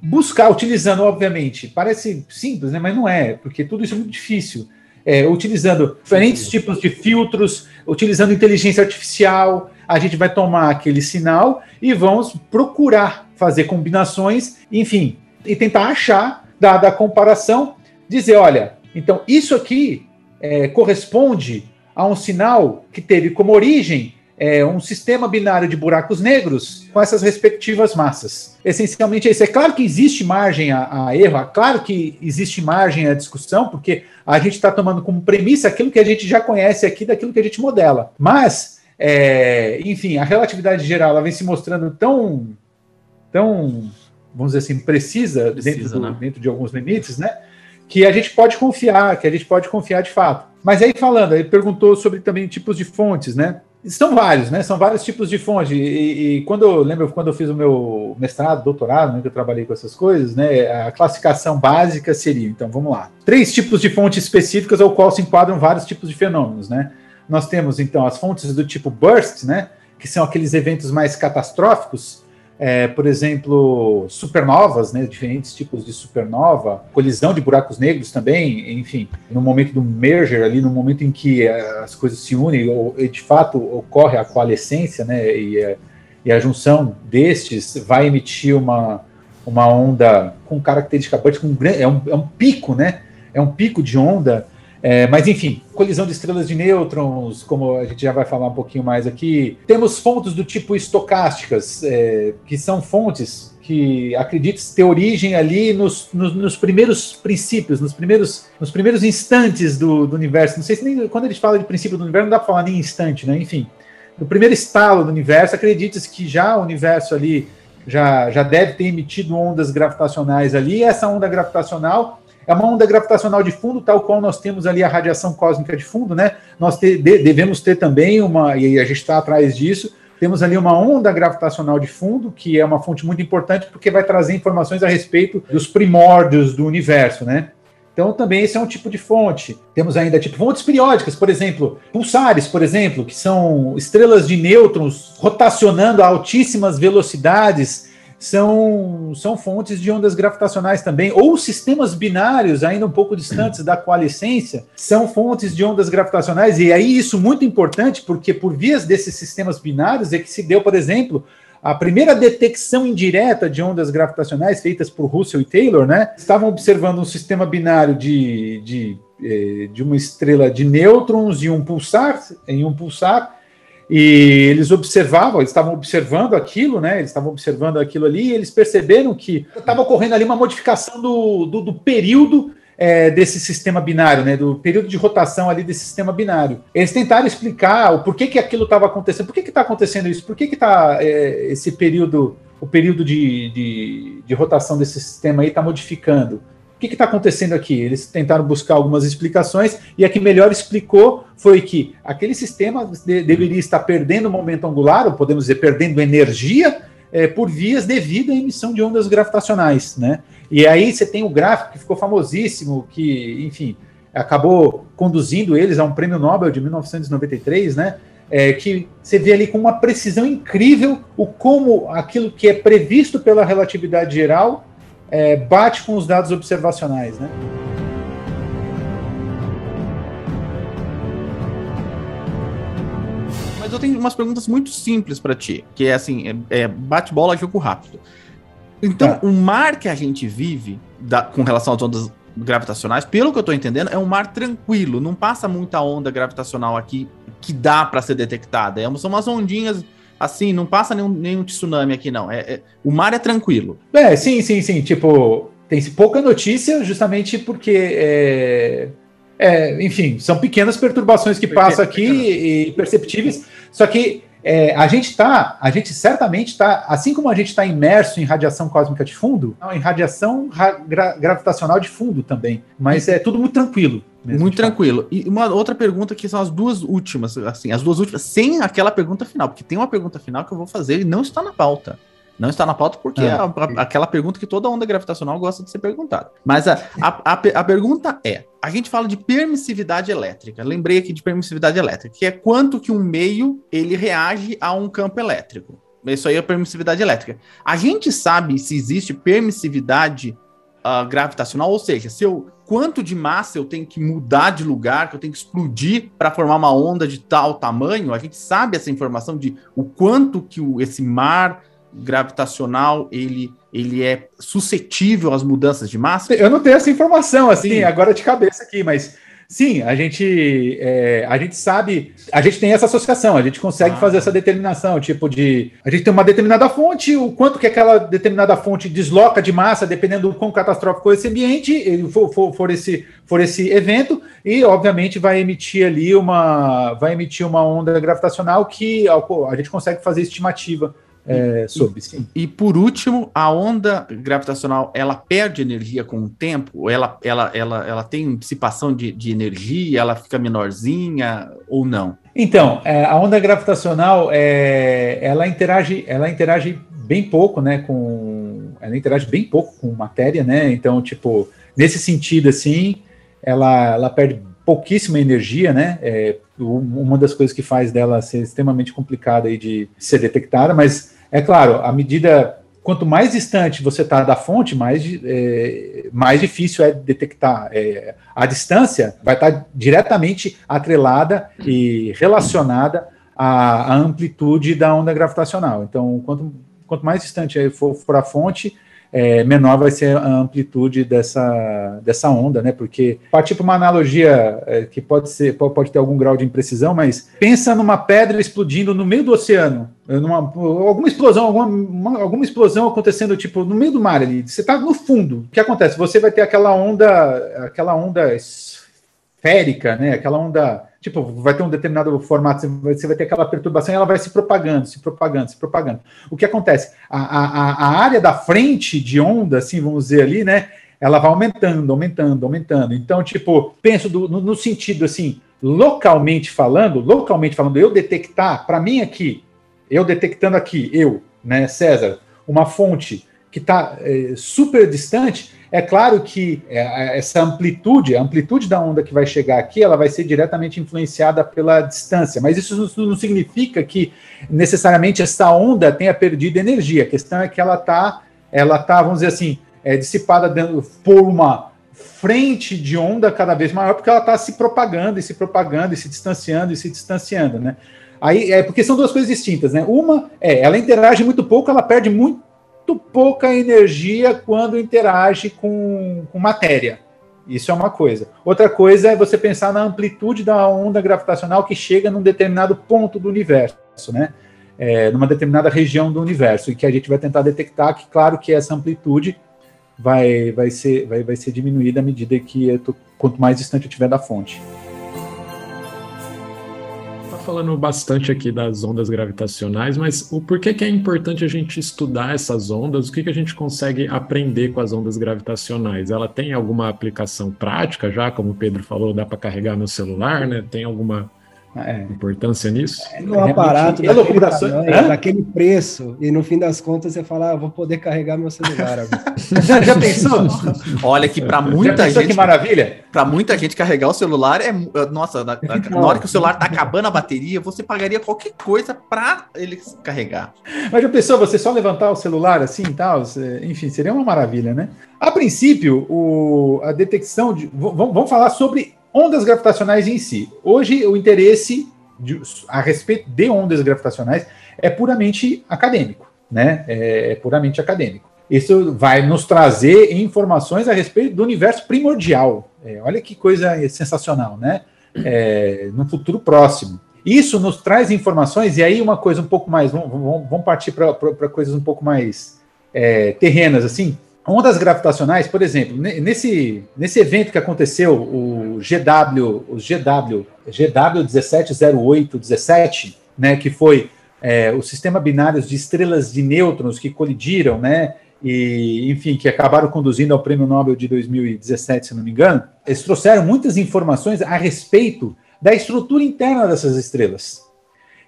buscar, utilizando, obviamente, parece simples, né? Mas não é, porque tudo isso é muito difícil. É, utilizando diferentes tipos de filtros, utilizando inteligência artificial, a gente vai tomar aquele sinal e vamos procurar fazer combinações, enfim, e tentar achar, dada a comparação, dizer, olha, então isso aqui é, corresponde a um sinal que teve como origem é, um sistema binário de buracos negros com essas respectivas massas. Essencialmente é isso. É claro que existe margem a, a erro, é claro que existe margem à discussão, porque a gente está tomando como premissa aquilo que a gente já conhece aqui daquilo que a gente modela. Mas, é, enfim, a relatividade geral ela vem se mostrando tão, tão vamos dizer assim, precisa, precisa dentro, do, né? dentro de alguns limites, né? Que a gente pode confiar, que a gente pode confiar de fato. Mas aí falando, ele perguntou sobre também tipos de fontes, né? São vários, né? São vários tipos de fonte. E, e quando eu lembro quando eu fiz o meu mestrado, doutorado, né, que eu trabalhei com essas coisas, né? A classificação básica seria, então vamos lá. Três tipos de fontes específicas ao qual se enquadram vários tipos de fenômenos, né? Nós temos então as fontes do tipo burst, né? Que são aqueles eventos mais catastróficos, é, por exemplo, supernovas, né, diferentes tipos de supernova, colisão de buracos negros também, enfim, no momento do merger ali, no momento em que é, as coisas se unem, ou, de fato ocorre a coalescência, né, e, a, e a junção destes vai emitir uma, uma onda com característica com é, um, é um pico, né, é um pico de onda é, mas enfim, colisão de estrelas de nêutrons, como a gente já vai falar um pouquinho mais aqui. Temos fontes do tipo estocásticas, é, que são fontes que acredito ter origem ali nos, nos, nos, primeiros princípios, nos primeiros, nos primeiros instantes do, do, universo. Não sei se nem quando a gente fala de princípio do universo, não dá para falar nem instante, né? Enfim, no primeiro estalo do universo, acredita-se que já o universo ali já, já deve ter emitido ondas gravitacionais ali, e essa onda gravitacional é uma onda gravitacional de fundo, tal qual nós temos ali a radiação cósmica de fundo, né? Nós te, de, devemos ter também uma, e a gente está atrás disso, temos ali uma onda gravitacional de fundo, que é uma fonte muito importante, porque vai trazer informações a respeito dos primórdios do universo, né? Então, também esse é um tipo de fonte. Temos ainda tipo fontes periódicas, por exemplo, pulsares, por exemplo, que são estrelas de nêutrons rotacionando a altíssimas velocidades são, são fontes de ondas gravitacionais também, ou sistemas binários, ainda um pouco distantes da coalescência, são fontes de ondas gravitacionais, e aí isso muito importante, porque por vias desses sistemas binários é que se deu, por exemplo, a primeira detecção indireta de ondas gravitacionais feitas por Russell e Taylor, né? Estavam observando um sistema binário de, de, eh, de uma estrela de nêutrons e um pulsar, em um pulsar, e eles observavam, eles estavam observando aquilo, né? Eles estavam observando aquilo ali e eles perceberam que estava ocorrendo ali uma modificação do, do, do período é, desse sistema binário, né? Do período de rotação ali desse sistema binário. Eles tentaram explicar o porquê que aquilo estava acontecendo, por que está acontecendo isso, por que está é, esse período, o período de, de, de rotação desse sistema aí está modificando. O que está acontecendo aqui? Eles tentaram buscar algumas explicações e a que melhor explicou foi que aquele sistema de, deveria estar perdendo momento angular, ou podemos dizer, perdendo energia, é, por vias devido à emissão de ondas gravitacionais, né? E aí você tem o gráfico que ficou famosíssimo, que, enfim, acabou conduzindo eles a um prêmio Nobel de 1993, né? É, que você vê ali com uma precisão incrível o como aquilo que é previsto pela relatividade geral é, bate com os dados observacionais, né? Mas eu tenho umas perguntas muito simples para ti, que é assim, é, é bate-bola, jogo rápido. Então, tá. o mar que a gente vive da, com relação às ondas gravitacionais, pelo que eu estou entendendo, é um mar tranquilo, não passa muita onda gravitacional aqui que dá para ser detectada. É, são umas ondinhas assim, não passa nenhum, nenhum tsunami aqui, não. É, é, o mar é tranquilo. É, sim, sim, sim. Tipo, tem pouca notícia justamente porque. É, é, enfim, são pequenas perturbações que passam aqui e perceptíveis. Só que é, a gente está, a gente certamente está, assim como a gente está imerso em radiação cósmica de fundo, em radiação gra gravitacional de fundo também. Mas é tudo muito tranquilo. Mesmo, muito tranquilo. Fato. E uma outra pergunta que são as duas últimas, assim, as duas últimas, sem aquela pergunta final, porque tem uma pergunta final que eu vou fazer e não está na pauta. Não está na pauta porque é a, a, aquela pergunta que toda onda gravitacional gosta de ser perguntada. Mas a, a, a, pergunta é: a gente fala de permissividade elétrica. Lembrei aqui de permissividade elétrica, que é quanto que um meio ele reage a um campo elétrico. Isso aí é permissividade elétrica. A gente sabe se existe permissividade uh, gravitacional, ou seja, se eu quanto de massa eu tenho que mudar de lugar, que eu tenho que explodir para formar uma onda de tal tamanho, a gente sabe essa informação de o quanto que o, esse mar gravitacional ele, ele é suscetível às mudanças de massa? Eu não tenho essa informação assim Sim. agora de cabeça aqui, mas sim, a gente é, a gente sabe, a gente tem essa associação, a gente consegue ah. fazer essa determinação, tipo de a gente tem uma determinada fonte, o quanto que aquela determinada fonte desloca de massa, dependendo do quão catastrófico for esse ambiente, for, for, for esse for esse evento e obviamente vai emitir ali uma vai emitir uma onda gravitacional que a gente consegue fazer estimativa é, sobre, sim. E por último, a onda gravitacional, ela perde energia com o tempo? Ela, ela, ela, ela tem dissipação de, de energia? Ela fica menorzinha ou não? Então, é, a onda gravitacional, é, ela interage, ela interage bem pouco, né, com, ela interage bem pouco com matéria, né, então, tipo, nesse sentido, assim, ela, ela perde pouquíssima energia, né, é, uma das coisas que faz dela ser extremamente complicada aí de ser detectada, mas é claro, à medida quanto mais distante você está da fonte, mais, é, mais difícil é detectar. É, a distância vai estar tá diretamente atrelada e relacionada à, à, amplitude da onda gravitacional. Então, quanto, quanto mais distante for, for a fonte, é, menor vai ser a amplitude dessa, dessa onda, né? Porque partir para uma analogia é, que pode ser pode, ter algum grau de imprecisão, mas pensa numa pedra explodindo no meio do oceano, numa, alguma explosão, alguma, uma, alguma explosão acontecendo tipo no meio do mar ali. Você está no fundo. O que acontece? Você vai ter aquela onda, aquela onda esférica, né? Aquela onda tipo, vai ter um determinado formato, você vai ter aquela perturbação e ela vai se propagando, se propagando, se propagando. O que acontece? A, a, a área da frente de onda, assim, vamos dizer ali, né? Ela vai aumentando, aumentando, aumentando. Então, tipo, penso do, no, no sentido assim, localmente falando, localmente falando, eu detectar, para mim aqui, eu detectando aqui, eu, né, César, uma fonte que está é, super distante, é claro que é, essa amplitude, a amplitude da onda que vai chegar aqui, ela vai ser diretamente influenciada pela distância, mas isso não significa que necessariamente essa onda tenha perdido energia. A questão é que ela está, ela tá, vamos dizer assim, é, dissipada dentro, por uma frente de onda cada vez maior, porque ela está se propagando e se propagando e se distanciando e se distanciando, né? Aí é porque são duas coisas distintas, né? Uma é, ela interage muito pouco, ela perde muito muito pouca energia quando interage com, com matéria. Isso é uma coisa. Outra coisa é você pensar na amplitude da onda gravitacional que chega num determinado ponto do universo, né? É, numa determinada região do universo, e que a gente vai tentar detectar que, claro, que essa amplitude vai, vai, ser, vai, vai ser diminuída à medida que tô, quanto mais distante eu estiver da fonte falando bastante aqui das ondas gravitacionais, mas o porquê que é importante a gente estudar essas ondas? O que, que a gente consegue aprender com as ondas gravitacionais? Ela tem alguma aplicação prática já, como o Pedro falou, dá para carregar no celular, né? Tem alguma é. importância nisso? É no aparato é daquele, tamanho, daquele preço, e no fim das contas você fala, ah, vou poder carregar meu celular [LAUGHS] já, já, pensou? Olha que para muita gente. Que maravilha! Para muita gente carregar o celular é. Nossa, na, na, na, hora que o celular tá acabando a bateria, você pagaria qualquer coisa para ele carregar. Mas já pensou você só levantar o celular assim e tal? Enfim, seria uma maravilha, né? A princípio, o, a detecção de. Vamos falar sobre ondas gravitacionais em si. Hoje, o interesse de, a respeito de ondas gravitacionais é puramente acadêmico, né? É, é puramente acadêmico. Isso vai nos trazer informações a respeito do universo primordial. É, olha que coisa sensacional, né? É, no futuro próximo. Isso nos traz informações, e aí uma coisa um pouco mais. Vamos, vamos partir para coisas um pouco mais é, terrenas, assim. Ondas gravitacionais, por exemplo, nesse, nesse evento que aconteceu, o GW, o GW, GW 170817, né, que foi é, o sistema binário de estrelas de nêutrons que colidiram, né, e, enfim, que acabaram conduzindo ao Prêmio Nobel de 2017, se não me engano, eles trouxeram muitas informações a respeito da estrutura interna dessas estrelas.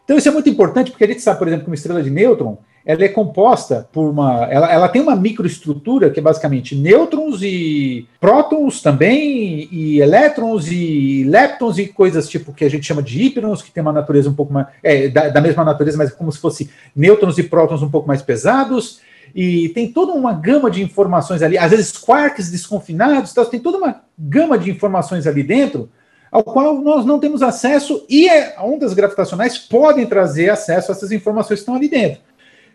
Então isso é muito importante, porque a gente sabe, por exemplo, que uma estrela de nêutron, ela é composta por uma. Ela, ela tem uma microestrutura que é basicamente nêutrons e prótons também, e elétrons e leptons e coisas tipo que a gente chama de híperons, que tem uma natureza um pouco mais. É, da, da mesma natureza, mas como se fosse nêutrons e prótons um pouco mais pesados. E tem toda uma gama de informações ali, às vezes quarks desconfinados, então, tem toda uma gama de informações ali dentro ao qual nós não temos acesso e ondas gravitacionais podem trazer acesso a essas informações que estão ali dentro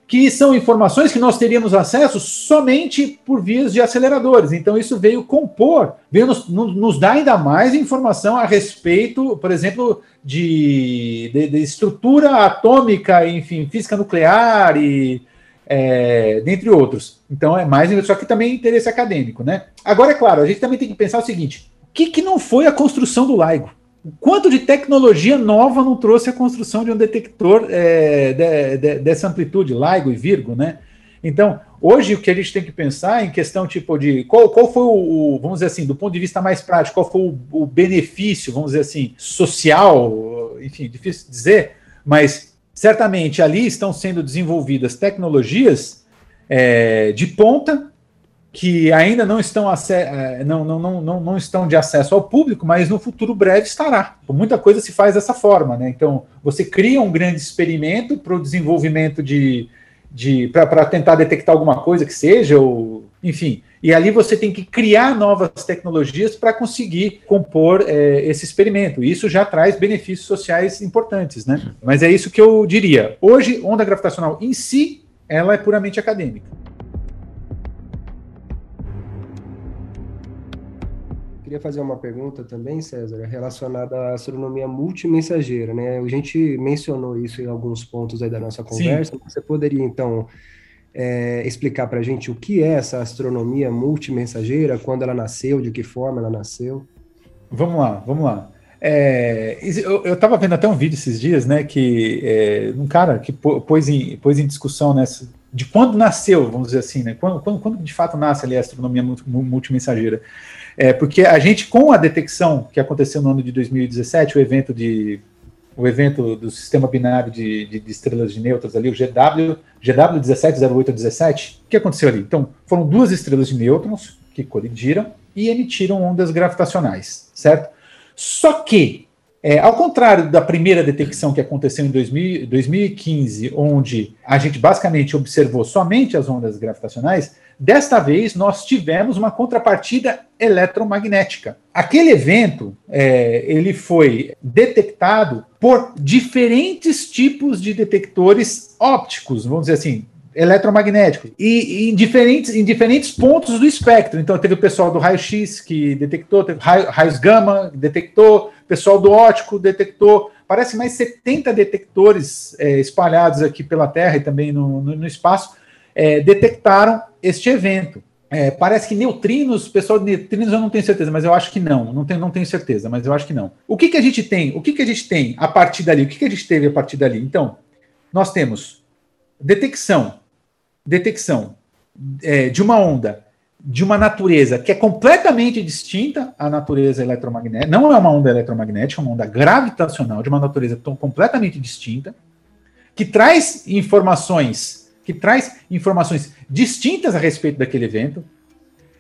que são informações que nós teríamos acesso somente por vias de aceleradores. Então, isso veio compor, veio nos, nos dar ainda mais informação a respeito, por exemplo, de, de, de estrutura atômica, enfim, física nuclear e é, dentre outros. Então, é mais, só que também interesse acadêmico, né? Agora, é claro, a gente também tem que pensar o seguinte: o que, que não foi a construção do LIGO? quanto de tecnologia nova não trouxe a construção de um detector é, de, de, dessa amplitude, LIGO e Virgo, né? Então, hoje o que a gente tem que pensar em questão tipo de qual, qual foi o, vamos dizer assim, do ponto de vista mais prático, qual foi o, o benefício, vamos dizer assim, social, enfim, difícil dizer, mas certamente ali estão sendo desenvolvidas tecnologias é, de ponta que ainda não estão, é, não, não, não, não, estão de acesso ao público, mas no futuro breve estará. Muita coisa se faz dessa forma, né? Então, você cria um grande experimento para o desenvolvimento de. de para tentar detectar alguma coisa que seja, ou enfim. E ali você tem que criar novas tecnologias para conseguir compor é, esse experimento. E isso já traz benefícios sociais importantes, né? Mas é isso que eu diria. Hoje, onda gravitacional em si, ela é puramente acadêmica. Queria fazer uma pergunta também, César, relacionada à astronomia multimensageira, né? A gente mencionou isso em alguns pontos aí da nossa conversa. Sim. Você poderia, então, é, explicar para a gente o que é essa astronomia multimensageira, quando ela nasceu, de que forma ela nasceu? Vamos lá, vamos lá. É, eu estava vendo até um vídeo esses dias, né, que é, um cara que pôs em, pôs em discussão nessa, de quando nasceu, vamos dizer assim, né, quando, quando, quando de fato nasce ali a astronomia multimensageira. É, porque a gente, com a detecção que aconteceu no ano de 2017, o evento de o evento do sistema binário de, de, de estrelas de nêutrons ali, o GW, GW 170817, o que aconteceu ali? Então, foram duas estrelas de nêutrons que colidiram e emitiram ondas gravitacionais, certo? Só que, é, ao contrário da primeira detecção que aconteceu em 2000, 2015, onde a gente basicamente observou somente as ondas gravitacionais, Desta vez, nós tivemos uma contrapartida eletromagnética. Aquele evento, é, ele foi detectado por diferentes tipos de detectores ópticos, vamos dizer assim, eletromagnéticos, e, e em, diferentes, em diferentes pontos do espectro. Então, teve o pessoal do raio-x que detectou, teve raio, raios gama detectou, pessoal do óptico detectou, parece mais 70 detectores é, espalhados aqui pela Terra e também no, no, no espaço, é, detectaram este evento. é, parece que neutrinos, pessoal de neutrinos eu não tenho certeza, mas eu acho que não. Não tenho, não tenho certeza, mas eu acho que não. O que, que a gente tem? O que, que a gente tem a partir dali? O que, que a gente teve a partir dali? Então, nós temos detecção, detecção é, de uma onda de uma natureza que é completamente distinta à natureza eletromagnética. Não é uma onda eletromagnética, é uma onda gravitacional de uma natureza tão completamente distinta, que traz informações, que traz informações distintas a respeito daquele evento,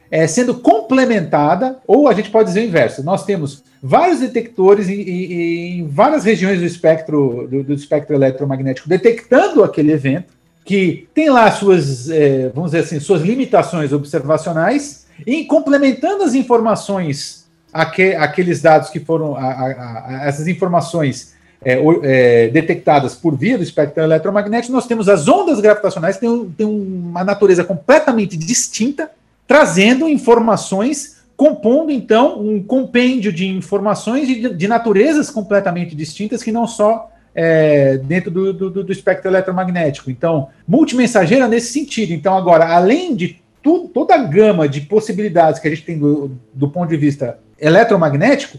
é, sendo complementada, ou a gente pode dizer o inverso. Nós temos vários detectores em, em, em várias regiões do espectro do, do espectro eletromagnético detectando aquele evento que tem lá suas, é, vamos dizer assim, suas limitações observacionais, e complementando as informações, aque, aqueles dados que foram, a, a, a, essas informações é, é, detectadas por via do espectro eletromagnético, nós temos as ondas gravitacionais, que têm, têm uma natureza completamente distinta, trazendo informações, compondo então um compêndio de informações de, de naturezas completamente distintas, que não só é, dentro do, do, do, espectro eletromagnético. Então, multimensageira nesse sentido. Então, agora, além de tudo, toda a gama de possibilidades que a gente tem do, do ponto de vista eletromagnético,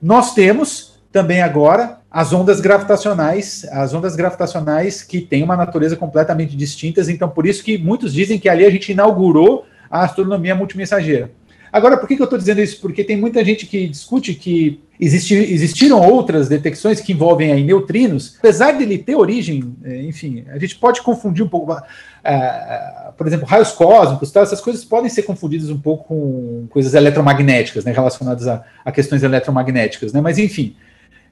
nós temos também agora as ondas gravitacionais, as ondas gravitacionais que têm uma natureza completamente distintas, então por isso que muitos dizem que ali a gente inaugurou a astronomia multimensageira. Agora, por que, que eu estou dizendo isso? Porque tem muita gente que discute que existir, existiram outras detecções que envolvem aí neutrinos, apesar de ele ter origem, é, enfim, a gente pode confundir um pouco, uh, por exemplo, raios cósmicos, tá? essas coisas podem ser confundidas um pouco com coisas eletromagnéticas, né, relacionadas a, a questões eletromagnéticas, né? Mas enfim,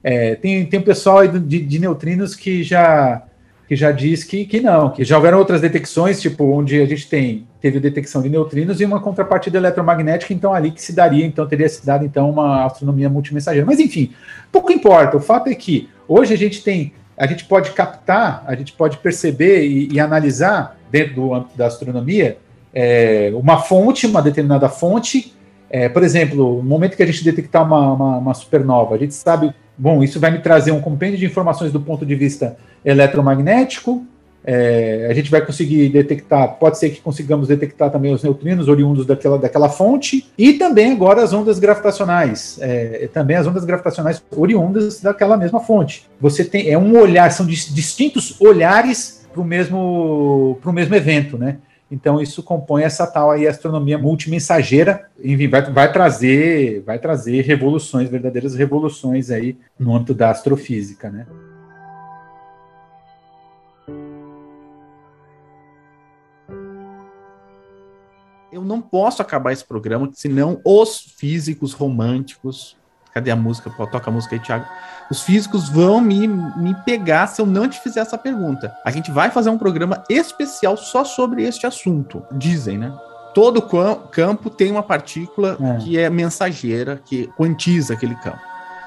é, tem, tem pessoal de, de neutrinos que já que já diz que, que não, que já houveram outras detecções, tipo, onde a gente tem, teve detecção de neutrinos e uma contrapartida eletromagnética, então ali que se daria, então teria se dado então uma astronomia multimensageira. Mas enfim, pouco importa, o fato é que hoje a gente tem, a gente pode captar, a gente pode perceber e, e analisar dentro do âmbito da astronomia é, uma fonte, uma determinada fonte, é, por exemplo, no momento que a gente detectar uma, uma, uma supernova, a gente sabe Bom, isso vai me trazer um compêndio de informações do ponto de vista eletromagnético. É, a gente vai conseguir detectar, pode ser que consigamos detectar também os neutrinos oriundos daquela, daquela fonte, e também agora as ondas gravitacionais, é, também as ondas gravitacionais oriundas daquela mesma fonte. Você tem, é um olhar, são distintos olhares para o mesmo, mesmo evento, né? Então isso compõe essa tal aí astronomia multimensageira, enfim, vai, vai trazer, vai trazer revoluções, verdadeiras revoluções aí no âmbito da astrofísica, né? Eu não posso acabar esse programa senão os físicos românticos. Cadê a música? Toca a música aí, Thiago os físicos vão me, me pegar se eu não te fizer essa pergunta. A gente vai fazer um programa especial só sobre este assunto. Dizem, né? Todo campo tem uma partícula é. que é mensageira, que quantiza aquele campo.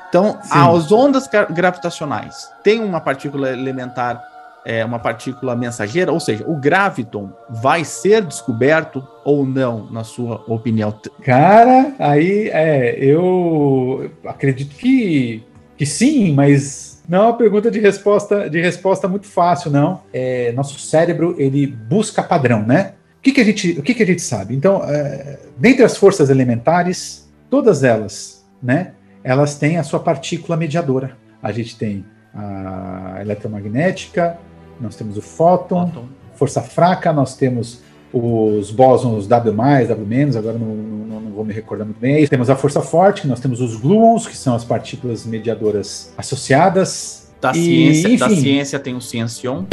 Então, Sim. as ondas gravitacionais têm uma partícula elementar, é, uma partícula mensageira, ou seja, o graviton vai ser descoberto ou não, na sua opinião? Cara, aí é, eu acredito que que sim, mas não é uma pergunta de resposta de resposta muito fácil, não. É, nosso cérebro ele busca padrão, né? O que, que a gente o que, que a gente sabe? Então, é, dentre as forças elementares, todas elas, né? Elas têm a sua partícula mediadora. A gente tem a eletromagnética, nós temos o fóton, fóton. força fraca, nós temos os bósons W+, W-, agora não, não, não, vou me recordar muito bem. Temos a força forte, nós temos os gluons, que são as partículas mediadoras associadas. Da, e, ciência, enfim, da ciência tem o ciencion.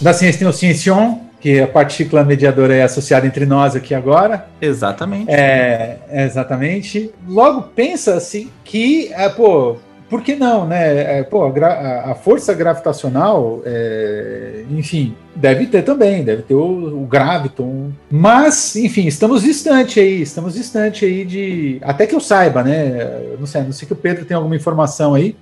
Da ciência tem o ciencion, que a partícula mediadora é associada entre nós aqui agora. Exatamente. É, exatamente. Logo pensa-se que, é, pô, por que não, né? É, pô, a, a, força gravitacional, é, enfim, deve ter também, deve ter o, o, graviton. Mas, enfim, estamos distante aí, estamos distante aí de. Até que eu saiba, né? Não sei, não sei que o Pedro tem alguma informação aí,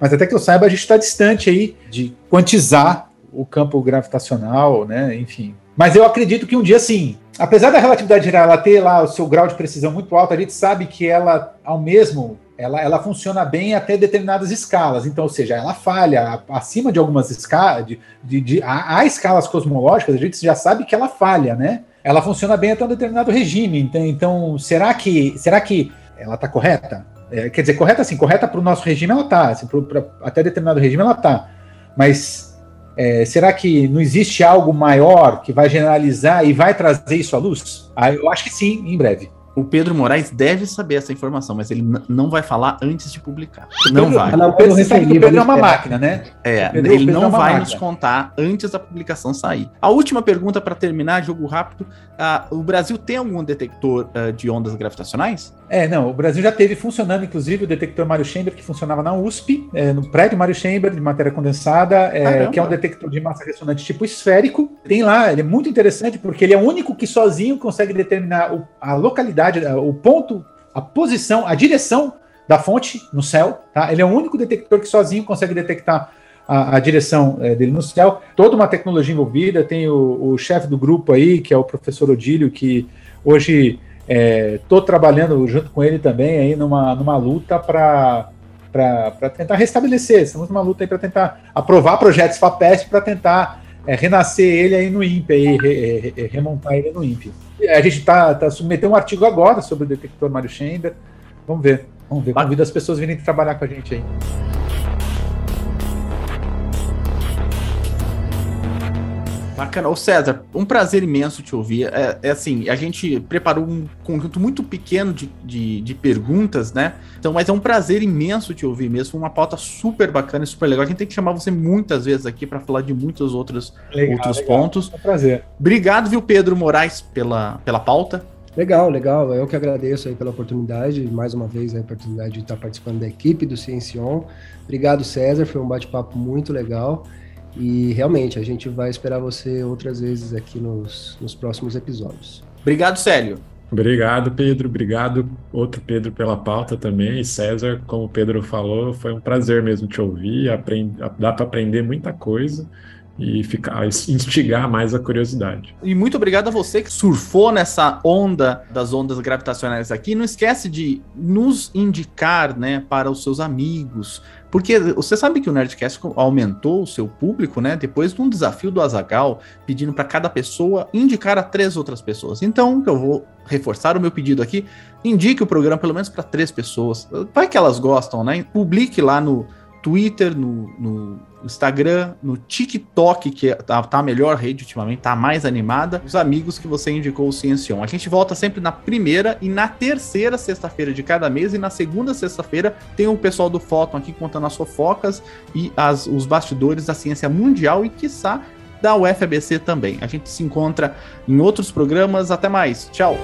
mas até que eu saiba, a gente está distante aí de quantizar o campo gravitacional, né? Enfim. Mas eu acredito que um dia sim. Apesar da relatividade geral ela ter lá o seu grau de precisão muito alto, a gente sabe que ela, ao mesmo ela, ela funciona bem até determinadas escalas. Então, ou seja, ela falha acima de algumas escalas, de, de, de há, há, escalas cosmológicas, a gente já sabe que ela falha, né? ela funciona bem até um determinado regime. Então, então será que será que ela está correta? É, quer dizer, correta assim, correta para o nosso regime ela está, assim, até determinado regime ela está. Mas é, será que não existe algo maior que vai generalizar e vai trazer isso à luz? Ah, eu acho que sim, em breve. O Pedro Moraes deve saber essa informação, mas ele não vai falar antes de publicar. Não Pedro, vai. Não, Pedro, Pedro, o Pedro é uma máquina, né? É, Pedro, ele não é vai máquina. nos contar antes da publicação sair. A última pergunta para terminar, jogo rápido. Uh, o Brasil tem algum detector uh, de ondas gravitacionais? É, não. O Brasil já teve funcionando, inclusive, o detector Mário Chamber, que funcionava na USP, é, no prédio Mário Chamber, de matéria condensada, é, que é um detector de massa ressonante tipo esférico. Tem lá, ele é muito interessante, porque ele é o único que sozinho consegue determinar o, a localidade o ponto, a posição, a direção da fonte no céu. Tá? Ele é o único detector que sozinho consegue detectar a, a direção é, dele no céu. Toda uma tecnologia envolvida. Tem o, o chefe do grupo aí, que é o professor Odílio, que hoje estou é, trabalhando junto com ele também aí numa, numa luta para para tentar restabelecer. Estamos numa luta aí para tentar aprovar projetos FAPESP para tentar é, renascer ele aí no INPE, aí, re, re, remontar ele no INPE. A gente está tá submetendo um artigo agora sobre o detector Mário Chamber. Vamos ver, vamos ver. Convido as pessoas virem trabalhar com a gente aí. Bacana. Ô César, um prazer imenso te ouvir. É, é assim, a gente preparou um conjunto muito pequeno de, de, de, perguntas, né? Então, mas é um prazer imenso te ouvir mesmo. Uma pauta super bacana e super legal. A gente tem que chamar você muitas vezes aqui para falar de muitos outros, legal, outros legal. pontos. É um prazer. Obrigado, viu, Pedro Moraes, pela, pela pauta. Legal, legal. Eu que agradeço aí pela oportunidade, mais uma vez a oportunidade de estar participando da equipe do Ciencion. Obrigado, César. Foi um bate-papo muito legal. E realmente, a gente vai esperar você outras vezes aqui nos, nos próximos episódios. Obrigado, Célio. Obrigado, Pedro. Obrigado, outro Pedro, pela pauta também. E César, como o Pedro falou, foi um prazer mesmo te ouvir. Aprend... Dá para aprender muita coisa e ficar instigar mais a curiosidade. E muito obrigado a você que surfou nessa onda das ondas gravitacionais aqui. Não esquece de nos indicar, né, para os seus amigos, porque você sabe que o Nerdcast aumentou o seu público, né? Depois de um desafio do Azagal, pedindo para cada pessoa indicar a três outras pessoas. Então, eu vou reforçar o meu pedido aqui. Indique o programa pelo menos para três pessoas. Vai que elas gostam, né? Publique lá no Twitter, no, no Instagram, no TikTok, que tá, tá, a melhor rede ultimamente, tá mais animada, os amigos que você indicou o Ciencion. A gente volta sempre na primeira e na terceira sexta-feira de cada mês, e na segunda sexta-feira tem o pessoal do Fóton aqui contando as fofocas e as, os bastidores da ciência mundial e, quiçá, da UFABC também. A gente se encontra em outros programas. Até mais. Tchau!